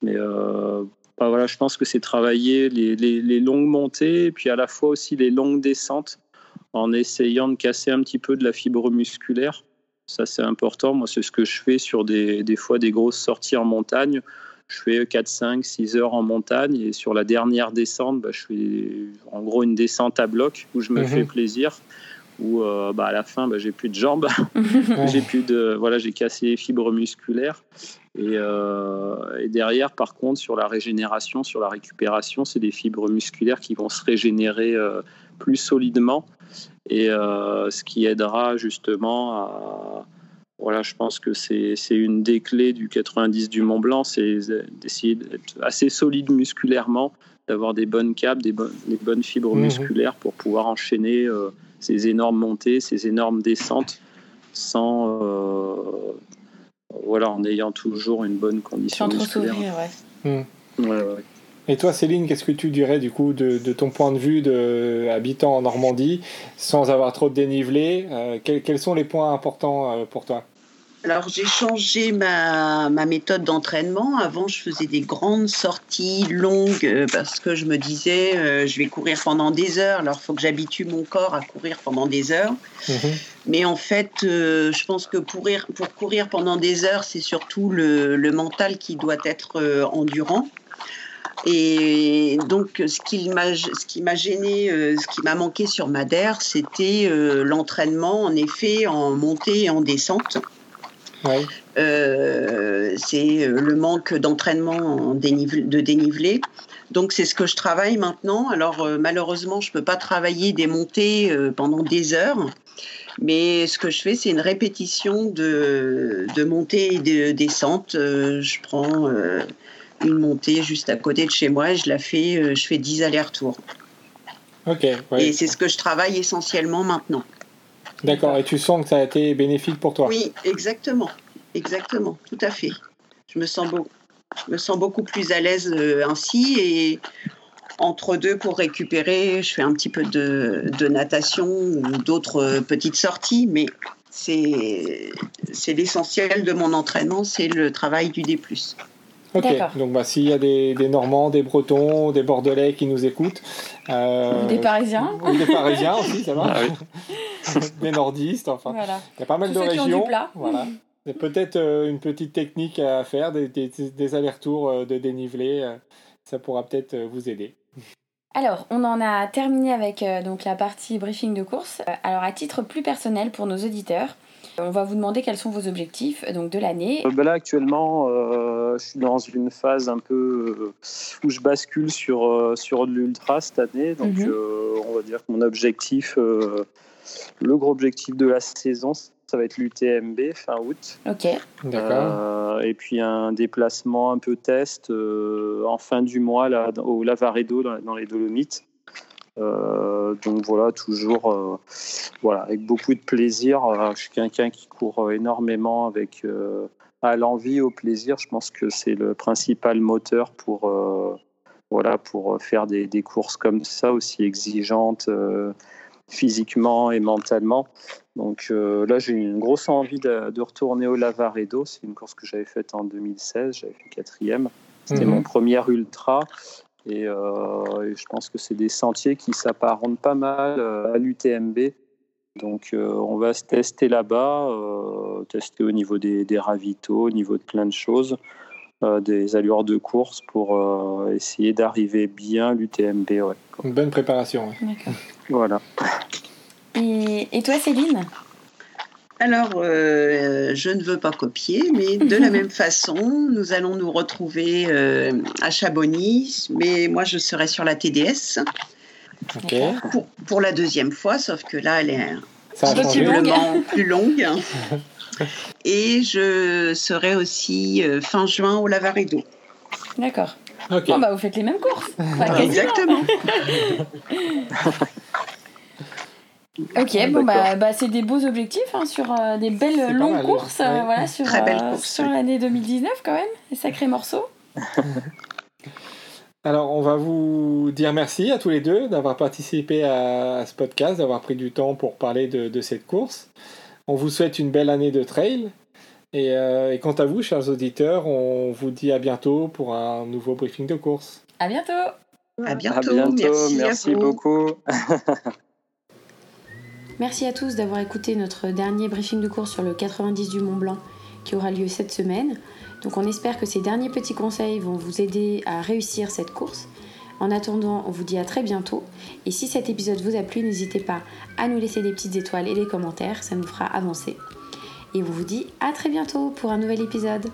mais bah, voilà, je pense que c'est travailler les, les, longues montées et puis à la fois aussi les longues descentes en essayant de casser un petit peu de la fibre musculaire ça, c'est important. Moi, c'est ce que je fais sur des, des fois des grosses sorties en montagne. Je fais 4, 5, 6 heures en montagne et sur la dernière descente, bah, je fais en gros une descente à bloc où je me mhm. fais plaisir. Où euh, bah, à la fin, bah, j'ai plus de jambes, j'ai plus de voilà, j'ai cassé les fibres musculaires. Et, euh, et, derrière, par contre, sur la régénération, sur la récupération, c'est des fibres musculaires qui vont se régénérer euh, plus solidement et euh, ce qui aidera justement à. Voilà, je pense que c'est une des clés du 90 du Mont Blanc, c'est d'essayer d'être assez solide musculairement, d'avoir des bonnes capes, des, bonnes fibres mhm. musculaires pour pouvoir enchaîner euh, ces énormes montées, ces énormes descentes sans, euh, voilà, en ayant toujours une bonne condition Sans trop musculaire. s'ouvrir, ouais. Hmm. Ouais, ouais. Et toi, Céline, qu'est-ce que tu dirais du coup de, de ton point de vue de habitant en Normandie, sans avoir trop de dénivelé euh, quels, quels sont les points importants euh, pour toi? Alors j'ai changé ma, ma méthode d'entraînement. Avant, je faisais des grandes sorties longues euh, parce que je me disais, euh, je vais courir pendant des heures. Alors il faut que j'habitue mon corps à courir pendant des heures. Mhm. Mais en fait, euh, je pense que pour courir, pour courir pendant des heures, c'est surtout le, le mental qui doit être euh, endurant. Et donc, ce qui m'a, ce qui m'a gêné, euh, ce qui m'a manqué sur Madère, c'était euh, l'entraînement, en effet, en montée et en descente. Ouais. Euh, c'est le manque d'entraînement de dénivelé. Donc c'est ce que je travaille maintenant. Alors euh, malheureusement, je peux pas travailler des montées euh, pendant des heures. Mais ce que je fais, c'est une répétition de, de montée et de descente. Je prends une montée juste à côté de chez moi et je la fais, euh, je fais 10 allers-retours. Ok, ouais. Et c'est ce que je travaille essentiellement maintenant. d'accord. Et tu sens que ça a été bénéfique pour toi? Oui, exactement. Exactement, tout à fait. Je me sens, beau- je me sens beaucoup plus à l'aise euh, ainsi et entre deux pour récupérer, je fais un petit peu de, de natation ou d'autres euh, petites sorties, mais c'est l'essentiel de mon entraînement, c'est le travail du D+. Ok, donc bah, s'il y a des, des Normands, des Bretons, des Bordelais qui nous écoutent. euh, des Parisiens. Ou des Parisiens aussi, ça va. Ah oui. des nordistes, enfin. Voilà. Il y a pas mal Tous de ceux qui ont régions. du plat. Voilà. Il y a peut-être euh, une petite technique à faire, des, des- des allers-retours euh, de dénivelé. euh, ça pourra peut-être vous aider. Alors, on en a terminé avec euh, donc la partie briefing de course. Alors, à titre plus personnel pour nos auditeurs, on va vous demander quels sont vos objectifs donc de l'année. Euh, ben là, actuellement, euh, je suis dans une phase un peu euh, où je bascule sur, euh, sur de l'ultra cette année. Donc, Mhm. euh, on va dire que mon objectif, euh, le gros objectif de la saison, ça va être l'UTMB fin août. Ok. D'accord. Euh, et puis un déplacement un peu test euh, en fin du mois là, au Lavaredo dans, dans les Dolomites. Euh, donc voilà, toujours euh, voilà, avec beaucoup de plaisir. Euh, je suis quelqu'un qui court énormément avec euh, à l'envie, au plaisir. Je pense que c'est le principal moteur pour, voilà, pour faire des, des courses comme ça, aussi exigeantes physiquement et mentalement. Donc là, j'ai une grosse envie de, de retourner au Lavaredo. C'est une course que j'avais faite en 2016. J'avais fait quatrième. C'était Mhm. mon premier ultra. Et, euh, et je pense que c'est des sentiers qui s'apparentent pas mal euh, à l'UTMB. Donc euh, on va se tester là-bas, euh, tester au niveau des, des ravitaux, au niveau de plein de choses, euh, des allures de course pour euh, essayer d'arriver bien l'UTMB. Ouais. Une bonne préparation. ouais. Voilà. Et, et toi, Céline? Alors, euh, je ne veux pas copier, mais de la même façon, nous allons nous retrouver euh, à Chamonix, mais moi je serai sur la TDS pour, pour la deuxième fois, sauf que là, elle est changé. plus longue. visiblement plus longue. Et je serai aussi euh, fin juin au Lavaredo. D'accord. Ok. Bon, bah, vous faites les mêmes courses. Enfin. Exactement. Ok, bon, bah, bah, c'est des beaux objectifs hein, sur euh, des belles longues mal, courses. euh, ouais. voilà, sur Très belles euh, courses, sur oui. l'année 2019, quand même. Des sacrés morceaux. Alors, on va vous dire merci à tous les deux d'avoir participé à, à ce podcast, d'avoir pris du temps pour parler de, de cette course. On vous souhaite une belle année de trail. Et, euh, et quant à vous, chers auditeurs, on vous dit à bientôt pour un nouveau briefing de course. À bientôt À À bientôt. bientôt. Merci, Merci, à vous. beaucoup. Merci à tous d'avoir écouté notre dernier briefing de course sur le 90 du Mont Blanc qui aura lieu cette semaine. Donc on espère que ces derniers petits conseils vont vous aider à réussir cette course. En attendant, on vous dit à très bientôt. Et si cet épisode vous a plu, n'hésitez pas à nous laisser des petites étoiles et des commentaires, ça nous fera avancer. Et on vous dit à très bientôt pour un nouvel épisode.